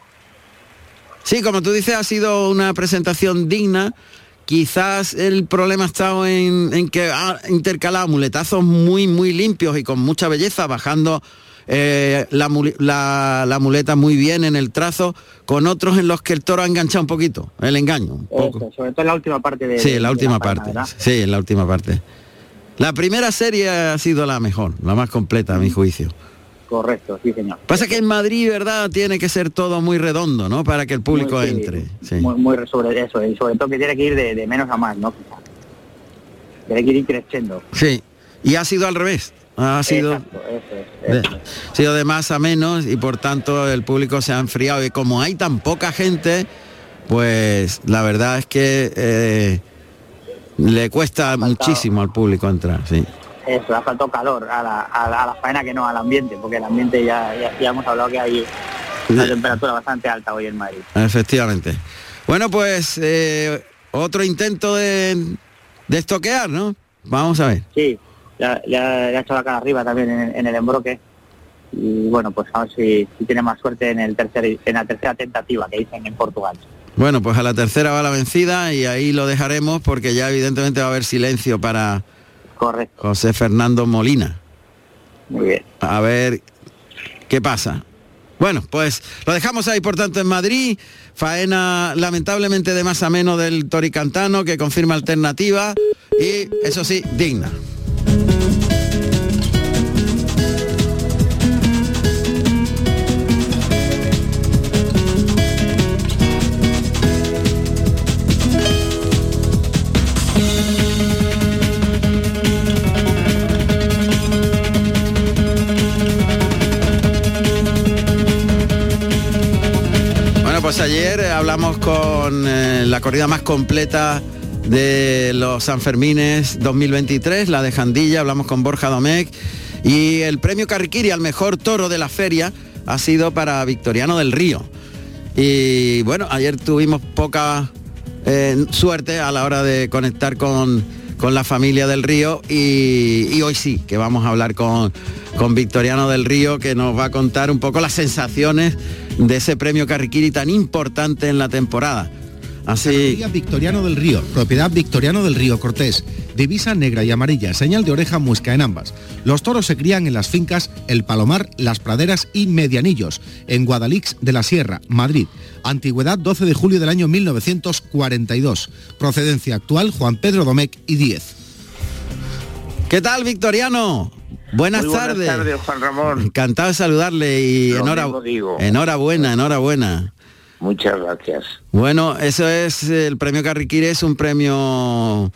Sí, como tú dices, ha sido una presentación digna. Quizás el problema ha estado en, en que ha intercalado muletazos muy, muy limpios y con mucha belleza, bajando eh, la, la- la muleta muy bien en el trazo, con otros en los que el toro ha enganchado un poquito, el engaño. un poco. Eso, sobre todo en la última parte de Sí, en la última parte. Sí, en la última parte. La primera serie ha sido la mejor, la más completa a mi juicio. Correcto, sí señor. Pasa que en Madrid, ¿verdad? Tiene que ser todo muy redondo, ¿no? Para que el público Muy- sí, entre. Sí. Muy, muy sobre eso, y sobre todo que tiene que ir de, de menos a más, ¿no? Tiene que ir creciendo. Sí. Y ha sido al revés. Ha sido Exacto, eso es, eso de, ha sido de más a menos y por tanto el público se ha enfriado. Y como hay tan poca gente, pues la verdad es que eh, le cuesta muchísimo al público entrar, sí. Eso, ha faltado calor a la, a la- a la faena que no al ambiente, porque el ambiente ya, ya, ya hemos hablado que hay una temperatura bastante alta hoy en Madrid. Efectivamente. Bueno, pues eh, otro intento de, de estoquear, ¿no? Vamos a ver. Sí, ya, ya, ya ha hecho la cara arriba también en, en el embroque. Y bueno, pues a ver si, si tiene más suerte en, el tercer, en la tercera tentativa que dicen en Portugal. Bueno, pues a la tercera va la vencida y ahí lo dejaremos porque ya evidentemente va a haber silencio para Correcto. José Fernando Molina. Muy bien. A ver qué pasa. Bueno, pues lo dejamos ahí, por tanto, en Madrid. Faena lamentablemente de más a menos del Toricantano, que confirma alternativa y, eso sí, digna. Ayer eh, hablamos con eh, la corrida más completa de los Sanfermines 2023, la de Jandilla, hablamos con Borja Domecq y el premio Carriquiri al mejor toro de la feria ha sido para Victoriano del Río. Y bueno, ayer tuvimos poca eh, suerte a la hora de conectar con, con la familia del Río y, y hoy sí, que vamos a hablar con, con Victoriano del Río, que nos va a contar un poco las sensaciones de ese premio Carriquiri tan importante en la temporada. Así, Victoriano del Río, propiedad Victoriano del Río Cortés. Divisa negra y amarilla, señal de oreja muesca en ambas. Los toros se crían en las fincas El Palomar, Las Praderas y Medianillos, en Guadalix de la Sierra, Madrid. Antigüedad 12 de julio del año 1942. Procedencia actual Juan Pedro Domecq y 10. ¿qué tal Victoriano? Buenas, Muy buenas tardes. tardes, Juan Ramón. Encantado de saludarle y Lo enhora- mismo digo. enhorabuena, enhorabuena. Muchas gracias. Bueno, eso es el premio Carriquiri, es un premio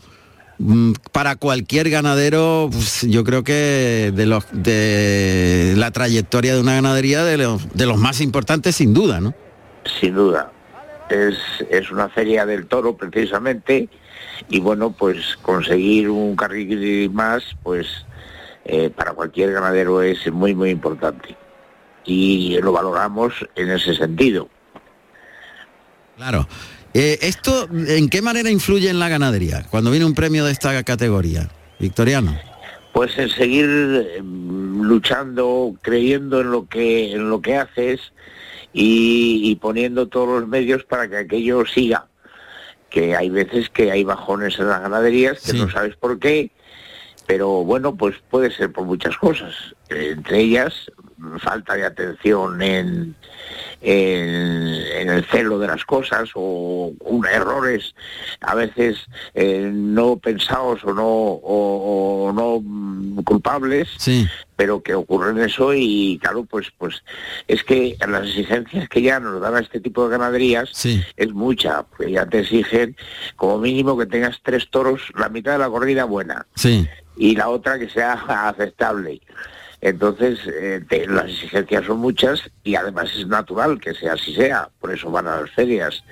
mm, para cualquier ganadero, pues, yo creo que de los de la trayectoria de una ganadería de los, de los más importantes sin duda, ¿no? Sin duda. Es, es una feria del toro precisamente y bueno, pues conseguir un carril más, pues eh, para cualquier ganadero es muy, muy importante. Y lo valoramos en ese sentido. Claro. Eh, ¿Esto en qué manera influye en la ganadería cuando viene un premio de esta categoría? Victoriano. Pues en seguir eh, luchando, creyendo en lo que en lo que haces y, y poniendo todos los medios para que aquello siga. Que hay veces que hay bajones en las ganaderías que no sabes por qué, pero bueno, pues puede ser por muchas cosas. Entre ellas, falta de atención en, en, en el celo de las cosas o un, errores a veces eh, no pensados o no, o, o no mm, culpables, Sí. pero que ocurren eso y claro, pues pues es que las exigencias que ya nos dan a este tipo de ganaderías Sí. es mucha, pues ya te exigen como mínimo que tengas tres toros, la mitad de la corrida buena Sí. Y la otra que sea <laughs> aceptable. Entonces, eh, las exigencias son muchas y además es natural que sea así sea, por eso van a las ferias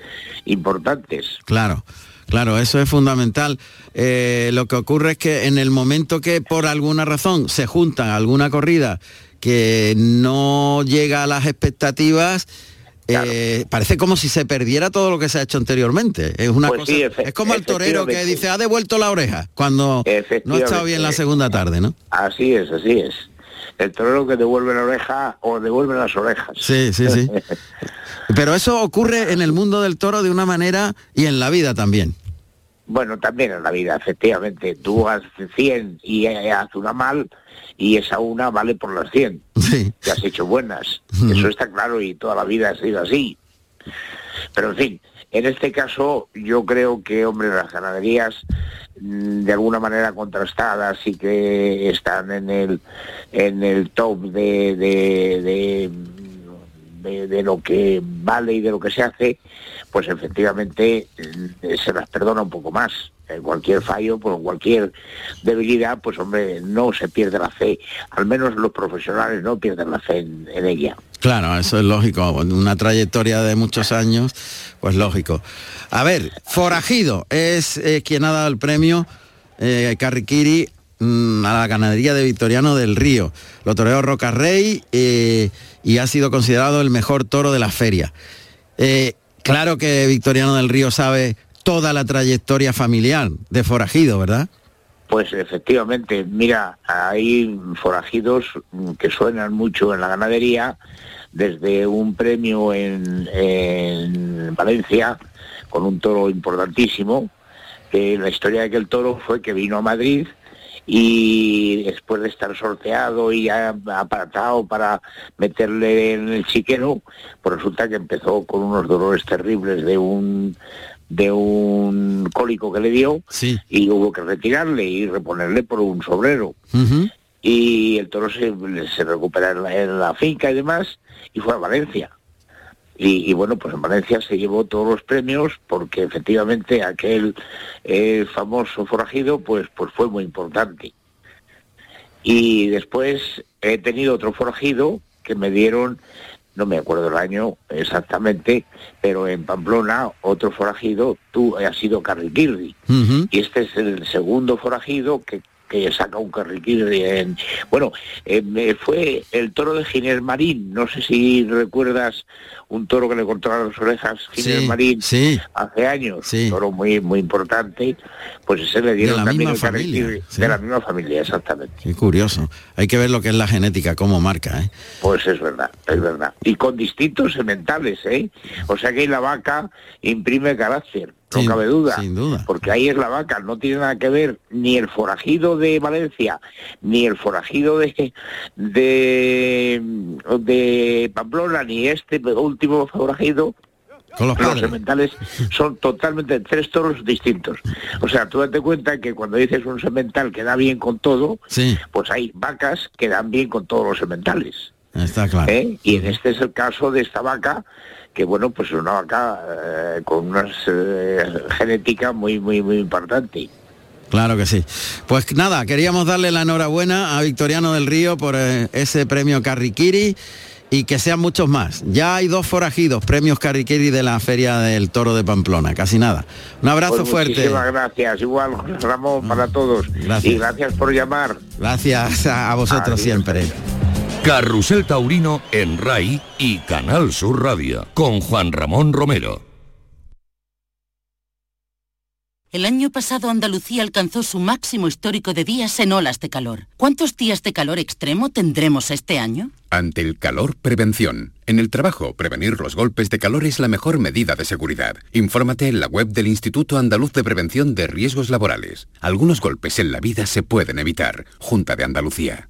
importantes. Claro, claro, eso es fundamental. Eh, lo que ocurre es que en el momento que por alguna razón se junta alguna corrida que no llega a las expectativas, eh, parece como si se perdiera todo lo que se ha hecho anteriormente. Es una Pues cosa, sí, es como el torero que dice ha devuelto la oreja cuando no ha estado bien la segunda tarde, ¿no? Así es, así es. El torero que devuelve la oreja o devuelve las orejas. Sí, sí, sí. <laughs> Pero eso ocurre en el mundo del toro de una manera y en la vida también. Bueno, también en la vida, efectivamente. Tú haces 100 y haces una mal y esa una vale por las 100. Que has hecho buenas. Eso está claro y toda la vida ha sido así. Pero en fin, en este caso yo creo que, hombre, las ganaderías mm, de alguna manera contrastadas y que están en el en el top de, de, de, de- lo que vale y de lo que se hace, pues efectivamente eh, se las perdona un poco más. En cualquier fallo, por cualquier debilidad, pues hombre, no se pierde la fe. Al menos los profesionales no pierden la fe en, ella. Claro, eso es lógico. Una trayectoria de muchos años, pues lógico. A ver, Forajido es eh, quien ha dado el premio eh, mm, a la ganadería de Victoriano del Río. Lo toreó Roca Rey eh, y ha sido considerado el mejor toro de la feria. Eh, claro que Victoriano del Río sabe toda la trayectoria familiar de Forajido, ¿verdad? Pues efectivamente, mira, hay forajidos que suenan mucho en la ganadería, desde un premio en, en Valencia con un toro importantísimo, que la historia de aquel toro fue que vino a Madrid y después de estar sorteado y apartado para meterle en el chiquero, pues resulta que empezó con unos dolores terribles de un de un cólico que le dio y hubo que retirarle y reponerle por un sobrero. Y el toro se, se recupera en la, en la finca y demás y fue a Valencia. Y, y, bueno, pues en Valencia se llevó todos los premios porque efectivamente aquel eh, famoso forajido pues, pues fue muy importante. Y después he tenido otro forajido que me dieron, no me acuerdo el año exactamente, pero en Pamplona otro forajido tú ha sido Carriquirri. Y este es el segundo forajido que que saca un carriquillo en... Bueno, eh, fue el toro de Ginés Marín, no sé si recuerdas un toro que le cortaron las orejas Ginés Marín hace años, un toro muy muy importante, pues ese le dieron también el familia, de la misma familia, exactamente. Qué curioso. Hay que ver lo que es la genética, cómo marca, ¿eh? Pues es verdad, es verdad. Y con distintos sementales, ¿eh? O sea que la vaca imprime carácter no cabe duda, sin duda, porque ahí es la vaca, no tiene nada que ver ni el forajido de Valencia, ni el forajido de de, de Pamplona, ni este último forajido con los, los sementales son totalmente tres toros distintos. O sea, tú date cuenta que cuando dices un semental que da bien con todo, pues hay vacas que dan bien con todos los sementales. Está claro. ¿Eh? Y en este es el caso de esta vaca que bueno, pues una vaca eh, con una eh, genética muy, muy, muy importante. Claro que sí. Pues nada, queríamos darle la enhorabuena a Victoriano del Río por eh, ese premio Carriquiri y que sean muchos más. Ya hay dos forajidos, premios Carriquiri de la Feria del Toro de Pamplona, casi nada. Un abrazo Pues fuerte. Muchísimas gracias, igual Ramón para todos. Gracias. Y gracias por llamar. Gracias a a vosotros Adiós. siempre. Carrusel Taurino en RAI y Canal Sur Radio con Juan Ramón Romero. El año pasado Andalucía alcanzó su máximo histórico de días en olas de calor. ¿Cuántos días de calor extremo tendremos este año? Ante el calor, prevención. En el trabajo, prevenir los golpes de calor es la mejor medida de seguridad. Infórmate en la web del Instituto Andaluz de Prevención de Riesgos Laborales. Algunos golpes en la vida se pueden evitar. Junta de Andalucía.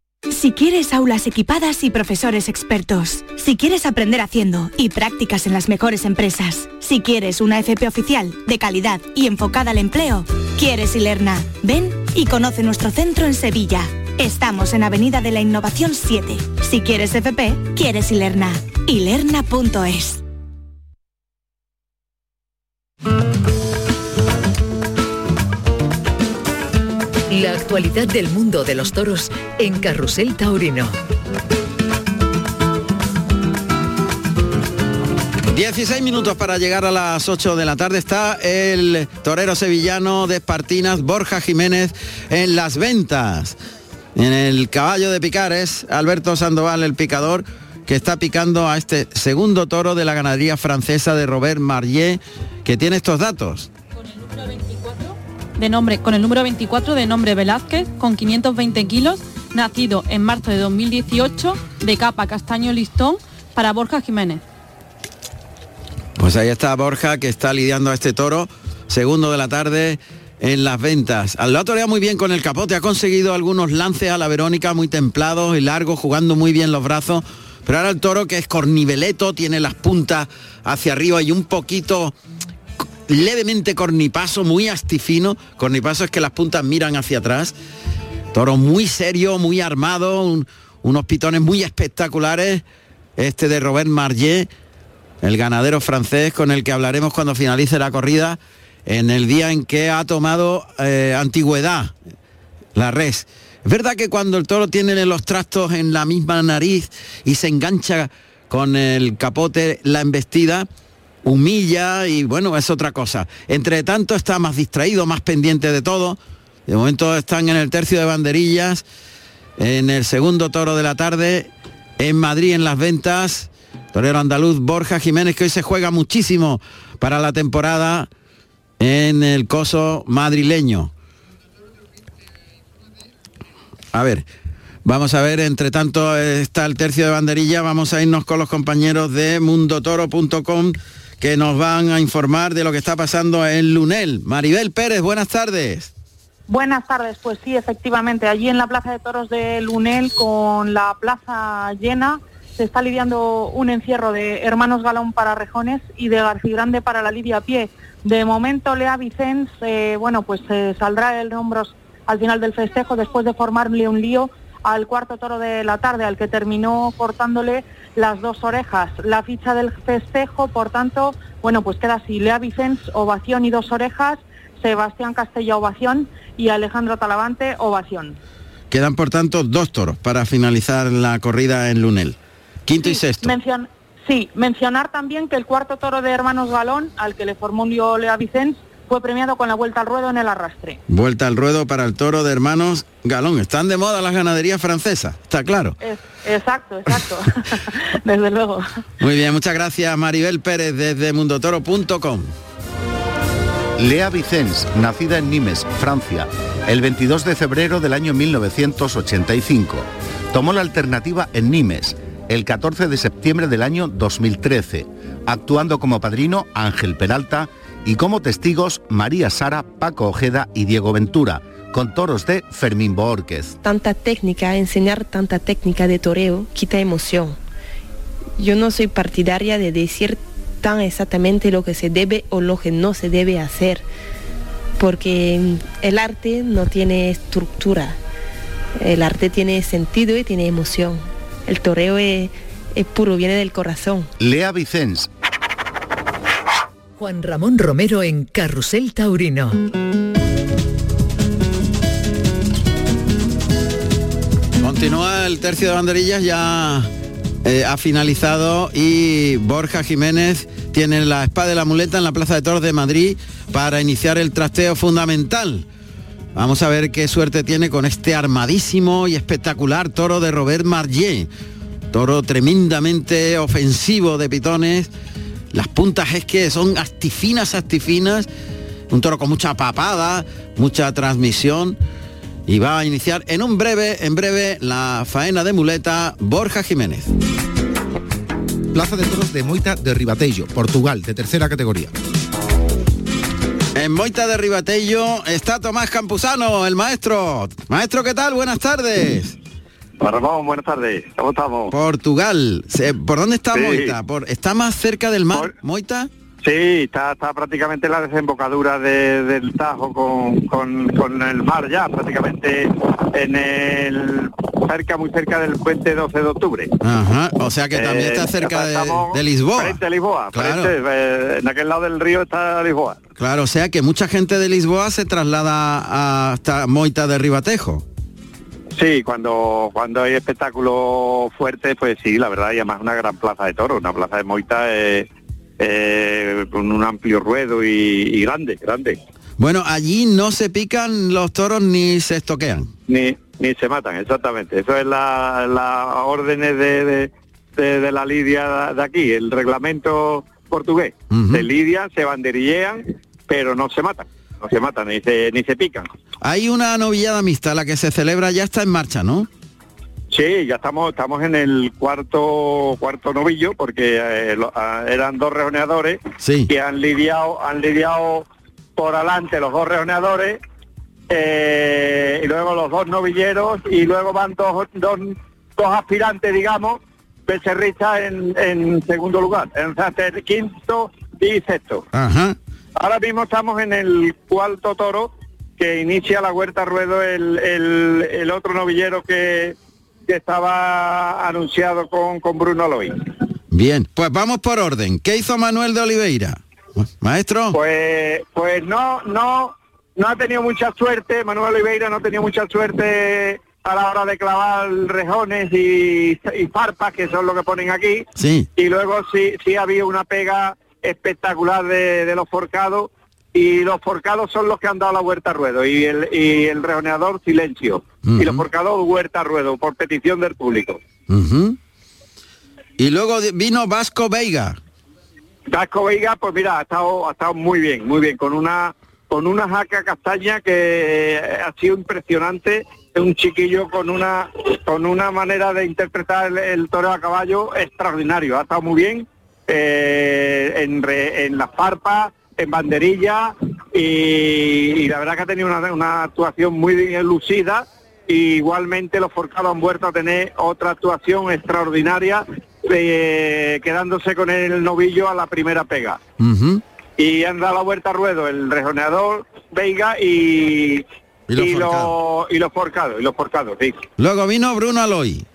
Si quieres aulas equipadas y profesores expertos, si quieres aprender haciendo y prácticas en las mejores empresas, si quieres una FP oficial, de calidad y enfocada al empleo, quieres Ilerna. Ven y conoce nuestro centro en Sevilla. Estamos en Avenida de la Innovación 7. Si quieres FP, quieres Ilerna. Ilerna.es. La actualidad del mundo de los toros en Carrusel Taurino. 16 minutos para llegar a las 8 de la tarde. Está el torero sevillano de Espartinas, Borja Jiménez, en las ventas. En el caballo de Picares, Alberto Sandoval, el picador, que está picando a este segundo toro de la ganadería francesa de Robert Marlier, que tiene estos datos. De nombre, con el número 24 de nombre Velázquez, con 520 kilos, nacido en marzo de 2018, de capa castaño listón, para Borja Jiménez. Pues ahí está Borja, que está lidiando a este toro, segundo de la tarde en las ventas. Al lado torea muy bien con el capote, ha conseguido algunos lances a la Verónica muy templados y largos, jugando muy bien los brazos. Pero ahora el toro que es corniveleto, tiene las puntas hacia arriba y un poquito levemente cornipaso, muy astifino. Cornipaso es que las puntas miran hacia atrás. Toro muy serio, muy armado, un- unos pitones muy espectaculares. este de Robert Marllet, el ganadero francés con el que hablaremos cuando finalice la corrida en el día en que ha tomado eh, antigüedad la res. Es verdad que cuando el toro tiene los trastos en la misma nariz y se engancha con el capote la embestida, humilla y bueno, es otra cosa. Entre tanto está más distraído, más pendiente de todo. De momento están en el tercio de banderillas, en el segundo toro de la tarde, en Madrid en las ventas. Torero andaluz Borja Jiménez, que hoy se juega muchísimo para la temporada en el coso madrileño. A ver, vamos a ver, entre tanto está el tercio de banderilla, vamos a irnos con los compañeros de mundotoro.com que nos van a informar de lo que está pasando en Lunel. Maribel Pérez, buenas tardes. Buenas tardes, pues sí, efectivamente, allí en la Plaza de Toros de Lunel, con la plaza llena, se está lidiando un encierro de Hermanos Galón para Rejones y de García Grande para la Lidia a pie. De momento, Lea Vicens, eh, bueno, pues eh, saldrá el hombros al final del festejo después de formarle un lío al cuarto toro de la tarde, al que terminó cortándole las dos orejas. La ficha del festejo, por tanto, bueno, pues queda así. Lea Vicens, ovación y dos orejas. Sebastián Castella, ovación. Y Alejandro Talavante, ovación. Quedan, por tanto, dos toros para finalizar la corrida en Lunel. Quinto y sexto. sí, mencionar también que el cuarto toro de Hermanos Galón, al que le formó un lío Lea Vicens, fue premiado con la vuelta al ruedo en el arrastre. Vuelta al ruedo para el toro de hermanos Galón. Están de moda las ganaderías francesas, está claro. exacto, exacto. <laughs> desde luego. Muy bien, muchas gracias Maribel Pérez desde mundotoro.com. Lea Vicens, nacida en Nimes, Francia, el 22 de febrero del año 1985. Tomó la alternativa en Nimes el 14 de septiembre del año 2013, actuando como padrino Ángel Peralta y como testigos María Sara, Paco Ojeda y Diego Ventura, con toros de Fermín Borquez. Tanta técnica, enseñar tanta técnica de toreo quita emoción. Yo no soy partidaria de decir tan exactamente lo que se debe o lo que no se debe hacer, porque el arte no tiene estructura, el arte tiene sentido y tiene emoción. El toreo es, puro, viene del corazón. Lea Vicens, Juan Ramón Romero en Carrusel Taurino. Continúa el tercio de banderillas, ya eh, ha finalizado y Borja Jiménez tiene la espada de la muleta en la Plaza de Toros de Madrid para iniciar el trasteo fundamental. Vamos a ver qué suerte tiene con este armadísimo y espectacular toro de Robert Marllet. Toro tremendamente ofensivo de pitones las puntas es que son astifinas, astifinas. Un toro con mucha papada, mucha transmisión. Y va a iniciar en un breve, en breve, la faena de muleta Borja Jiménez. Plaza de Toros de Moita de Ribatello, Portugal, de tercera categoría. En Moita de Ribatello está Tomás Campuzano, el maestro. Maestro, ¿qué tal? Buenas tardes. Ramón, buenas tardes. ¿Cómo estamos? Portugal. ¿Por dónde está Moita? ¿Por, ¿Está más cerca del mar, Moita? Sí, está, está prácticamente en la desembocadura del Tajo con, el mar ya, prácticamente en el cerca, muy cerca del puente 12 de octubre. Ajá, o sea que también está eh, cerca de, Lisboa. Frente a Lisboa, claro. Eh, en aquel lado del río está Lisboa. Claro, o sea que mucha gente de Lisboa se traslada hasta Moita de Ribatejo. Sí, cuando cuando hay espectáculos fuertes, pues sí, la verdad, y además una gran plaza de toros, una plaza de Moita eh, eh, con un amplio ruedo y, grande, grande. Bueno, allí no se pican los toros ni se estoquean. Ni, ni se matan, exactamente. Eso es la, la órdenes de, de, la lidia de aquí, el reglamento portugués. Se lidian, se banderillean, pero no se matan no se matan ni se, ni se pican. Hay una novillada mixta, la que se celebra ya está en marcha, ¿no? Sí, ya estamos estamos en el cuarto cuarto novillo porque eh, ah, eran dos rejoneadores que han lidiado han lidiado por adelante los dos rejoneadores eh, y luego los dos novilleros y luego van dos, dos, dos aspirantes, digamos, becerristas en, en segundo lugar, en quinto y sexto. Ajá. Ahora mismo estamos en el cuarto toro que inicia la huerta ruedo el, el, otro novillero que, que estaba anunciado con, con Bruno Loy. Bien, pues vamos por orden. ¿Qué hizo Manuel de Oliveira? Maestro. Pues, pues no, no, no ha tenido mucha suerte. Manuel Oliveira no ha tenido mucha suerte a la hora de clavar rejones y, y farpas, que son lo que ponen aquí. Sí. Y luego sí, sí había una pega espectacular de, de los forcados y los forcados son los que han dado la vuelta a ruedo y el, y el rejoneador silencio. Y los forcados vuelta a ruedo por petición del público. Y luego vino Vasco Veiga. Vasco Veiga, pues mira, ha estado, ha estado muy bien, muy bien, con una con una jaca castaña que ha sido impresionante, es un chiquillo con una con una manera de interpretar el, el toro a caballo extraordinario, ha estado muy bien eh, en, re, en las farpas, en banderilla y, y, la verdad que ha tenido una, una actuación muy lucida y igualmente los forcados han vuelto a tener otra actuación extraordinaria eh, quedándose con el novillo a la primera pega. Y han dado la vuelta a ruedo el rejoneador Veiga y, y, los, y, forcados. y los forcados, y los forcados, sí. Luego vino Bruno Aloy.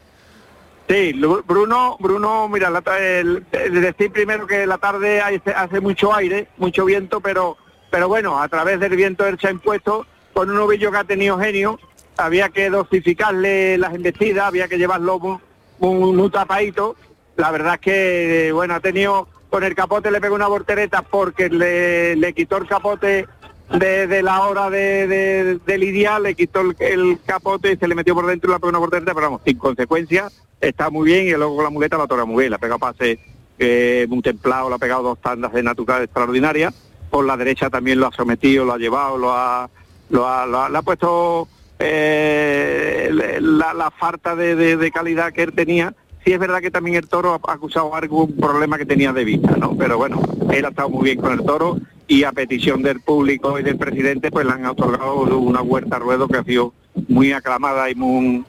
Sí, Bruno, Bruno, mira, la, decir primero que la tarde hace, mucho aire, mucho viento, pero, pero bueno, a través del viento él se impuesto con un novillo que ha tenido genio, había que dosificarle las embestidas, había que llevarlo muy, muy, muy tapadito. La verdad es que, bueno, ha tenido, con el capote le pegó una voltereta porque le quitó el capote de, la hora de, de, lidiar, le quitó el, capote y se le metió por dentro y le pegó una voltereta, pero vamos, sin consecuencia, está muy bien y luego con la muleta la tora muy bien, la pega pase eh, un templado, le ha pegado dos tandas de natural extraordinarias, por la derecha también lo ha sometido, lo ha llevado, lo ha, lo ha, lo ha, puesto eh, la, la, falta de, calidad que él tenía. Sí es verdad que también el toro ha acusado algún problema que tenía de vista, ¿no? Pero bueno, él ha estado muy bien con el toro y a petición del público y del presidente pues le han otorgado una huerta a ruedo que ha sido muy aclamada y muy,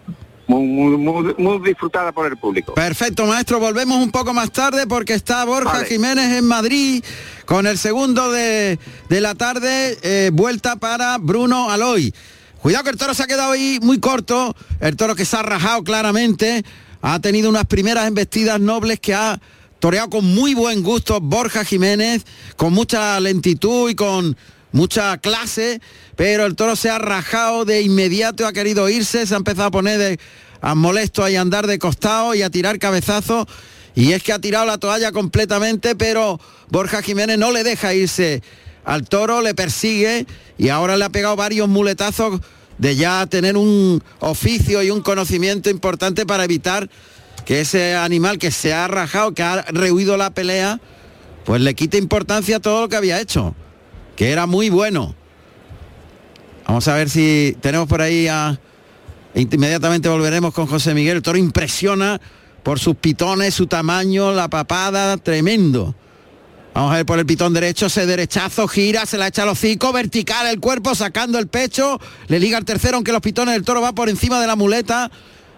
muy, muy, muy, muy, disfrutada por el público. Perfecto, maestro. Volvemos un poco más tarde porque está Borja vale. Jiménez en Madrid con el segundo de, de la tarde, eh, vuelta para Bruno Aloy. Cuidado que el toro se ha quedado ahí muy corto, el toro que se ha rajado claramente, ha tenido unas primeras embestidas nobles que ha toreado con muy buen gusto Borja Jiménez, con mucha lentitud y con mucha clase, pero el toro se ha rajado de inmediato, ha querido irse, se ha empezado a poner de, a molesto y a andar de costado y a tirar cabezazos. Y es que ha tirado la toalla completamente, pero Borja Jiménez no le deja irse al toro, le persigue y ahora le ha pegado varios muletazos de ya tener un oficio y un conocimiento importante para evitar que ese animal que se ha rajado, que ha rehuido la pelea, pues le quite importancia a todo lo que había hecho, que era muy bueno. Vamos a ver si tenemos por ahí a... Inmediatamente volveremos con José Miguel. El toro impresiona por sus pitones, su tamaño, la papada, tremendo. Vamos a ver por el pitón derecho, ese derechazo, gira, se la echa al hocico, vertical el cuerpo, sacando el pecho, le liga al tercero, aunque los pitones del toro va por encima de la muleta.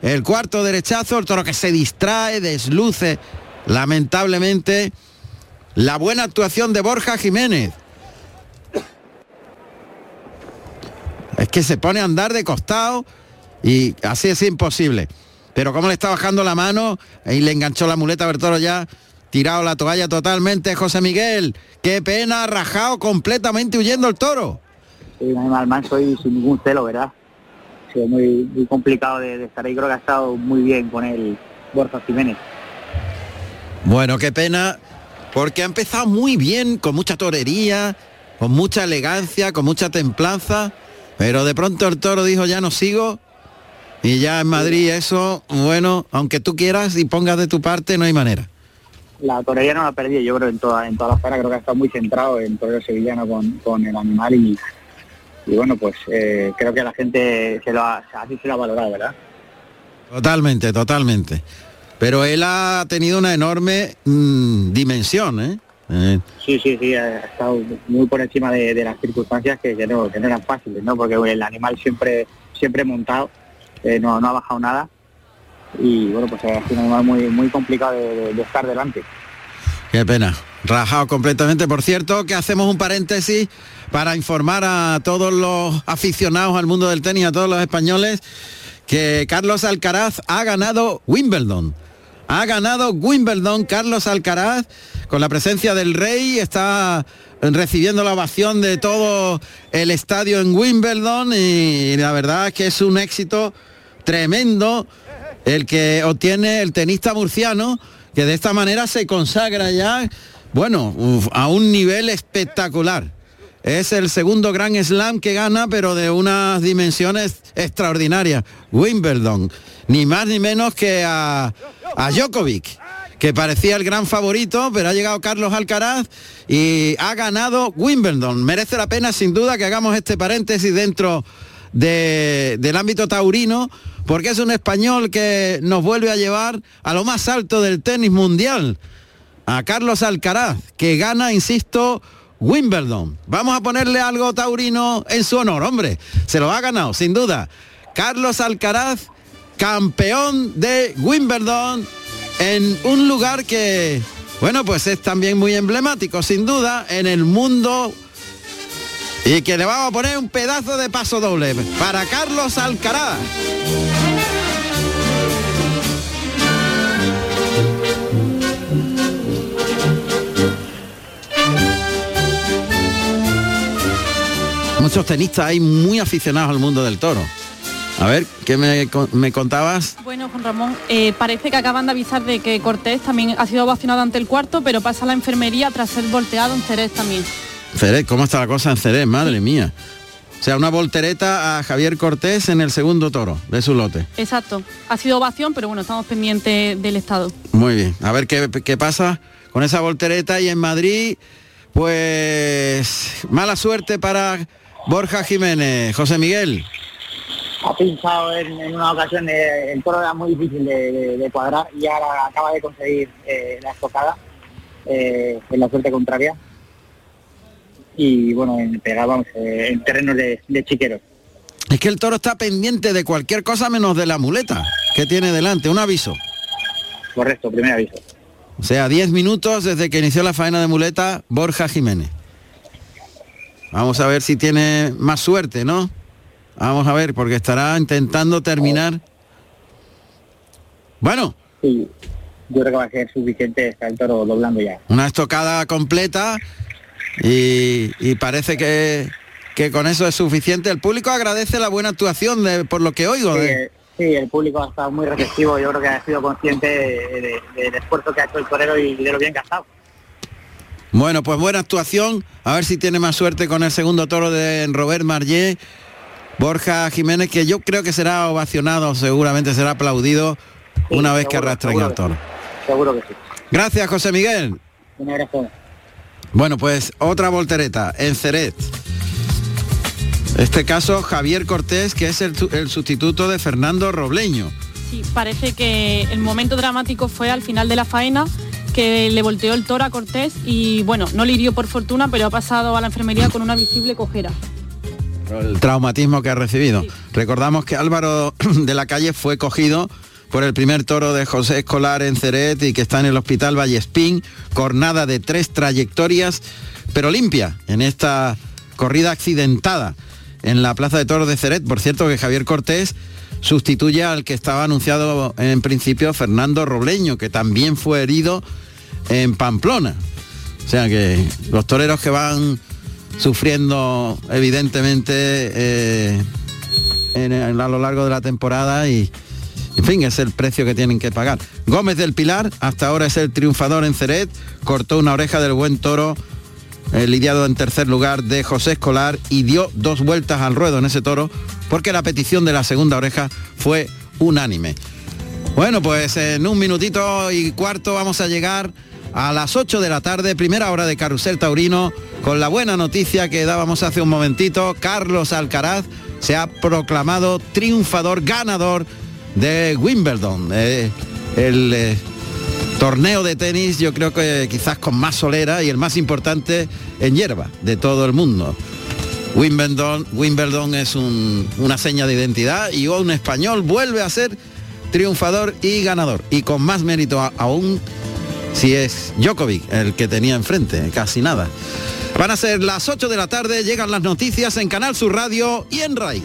El cuarto derechazo, el toro que se distrae, desluce, lamentablemente, la buena actuación de Borja Jiménez. Es que se pone a andar de costado y así es imposible. Pero como le está bajando la mano, ahí le enganchó la muleta, el toro ya tirado la toalla totalmente, José Miguel. Qué pena, rajado completamente huyendo el toro. Sí, animal manso y sin ningún celo, ¿verdad? Ha sido muy, muy complicado de, de, estar ahí, creo que ha estado muy bien con el Borja Jiménez. Bueno, qué pena, porque ha empezado muy bien, con mucha torería, con mucha elegancia, con mucha templanza, pero de pronto el toro dijo ya no sigo. Y ya en Madrid eso, bueno, aunque tú quieras y pongas de tu parte, no hay manera la torería no la perdí, yo creo en toda, en toda la esfera, creo que ha estado muy centrado en torero sevillano con, con el animal y, y bueno, pues eh, creo que la gente se lo ha, así se lo ha valorado, ¿verdad? Totalmente, totalmente. Pero él ha tenido una enorme mmm, dimensión, ¿eh? ¿eh? Sí, sí, sí, ha estado muy por encima de, de las circunstancias que, que, no, que no eran fáciles, ¿no? Porque el animal siempre, siempre montado, eh, no, no ha bajado nada y bueno, pues ha sido un animal muy, muy complicado de, de, de, estar delante. Qué pena. Rajado completamente. Por cierto, que hacemos un paréntesis para informar a todos los aficionados al mundo del tenis, a todos los españoles, que Carlos Alcaraz ha ganado Wimbledon. Ha ganado Wimbledon Carlos Alcaraz con la presencia del rey, está recibiendo la ovación de todo el estadio en Wimbledon y la verdad es que es un éxito tremendo el que obtiene el tenista murciano, que de esta manera se consagra ya, bueno, a un nivel espectacular. Es el segundo gran slam que gana, pero de unas dimensiones extraordinarias. Wimbledon, ni más ni menos que a, a Djokovic, que parecía el gran favorito, pero ha llegado Carlos Alcaraz y ha ganado Wimbledon. Merece la pena, sin duda, que hagamos este paréntesis dentro del ámbito taurino, porque es un español que nos vuelve a llevar a lo más alto del tenis mundial, a Carlos Alcaraz, que gana, insisto, Wimbledon. Vamos a ponerle algo taurino en su honor, hombre. Se lo ha ganado, sin duda. Carlos Alcaraz, campeón de Wimbledon, en un lugar que, bueno, pues es también muy emblemático, sin duda, en el mundo y que le vamos a poner un pedazo de paso doble para Carlos Alcaraz. Muchos tenistas hay muy aficionados al mundo del toro. A ver, ¿qué me, contabas? Bueno, Juan Ramón, eh, parece que acaban de avisar de que Cortés también ha sido vacionado ante el cuarto, pero pasa a la enfermería tras ser volteado en Cerez también. Cerez, ¿cómo está la cosa en Cerez? Madre mía. O sea, una voltereta a Javier Cortés en el segundo toro de su lote. Exacto. Ha sido ovación, pero bueno, estamos pendientes del estado. Muy bien. A ver qué, qué pasa con esa voltereta y en Madrid, pues mala suerte para Borja Jiménez. José Miguel. Ha pinchado en, una ocasión, eh, el toro era muy difícil de, cuadrar y ahora acaba de conseguir eh, la estocada eh, en la suerte contraria y bueno, en, pegábamos eh, en terrenos de, de chiqueros. Es que el toro está pendiente de cualquier cosa menos de la muleta que tiene delante, un aviso. Correcto, primer aviso. O sea, 10 minutos desde que inició la faena de muleta Borja Jiménez. Vamos a ver si tiene más suerte, ¿no? Vamos a ver, porque estará intentando terminar. Bueno. Sí, yo creo que va a ser suficiente, está el toro doblando ya. Una estocada completa y, parece que, con eso es suficiente. El público agradece la buena actuación de, por lo que oigo. Sí, el público ha estado muy receptivo, yo creo que ha sido consciente del esfuerzo que ha hecho el torero y de lo bien que ha estado. Bueno, pues buena actuación. A ver si tiene más suerte con el segundo toro de Robert Marlé. Borja Jiménez, que yo creo que será ovacionado, seguramente será aplaudido una vez que arrastren al toro. seguro que sí. Gracias, José Miguel. Bueno, pues otra voltereta en Ceret. Este caso, Javier Cortés, que es el, sustituto de Fernando Robleño. Sí, parece que el momento dramático fue al final de la faena, que le volteó el toro a Cortés y bueno, no le hirió por fortuna, pero ha pasado a la enfermería con una visible cojera. El traumatismo que ha recibido. Recordamos que Álvaro <clears throat> de la Calle fue cogido por el primer toro de José Escolar en Ceret y que está en el Hospital Vallespín, cornada de tres trayectorias, pero limpia en esta corrida accidentada en la Plaza de Toros de Ceret. Por cierto que Javier Cortés sustituye al que estaba anunciado en principio Fernando Robleño, que también fue herido en Pamplona. O sea que los toreros que van sufriendo evidentemente eh, a lo largo de la temporada y, en fin, es el precio que tienen que pagar. Gómez del Pilar, hasta ahora es el triunfador en Ceret, cortó una oreja del buen toro, el lidiado en tercer lugar de José Escolar y dio dos vueltas al ruedo en ese toro porque la petición de la segunda oreja fue unánime. Bueno, pues en un minutito y cuarto vamos a llegar a las 8 de la tarde, primera hora de Carrusel Taurino, con la buena noticia que dábamos hace un momentito, Carlos Alcaraz se ha proclamado triunfador, ganador de Wimbledon, eh, el eh, torneo de tenis yo creo que quizás con más solera y el más importante en hierba de todo el mundo. Wimbledon, Wimbledon es una seña de identidad y un español vuelve a ser triunfador y ganador y con más mérito aún si es Djokovic el que tenía enfrente, casi nada. Van a ser las 8 de la tarde, llegan las noticias en Canal Sur Radio y en RAI.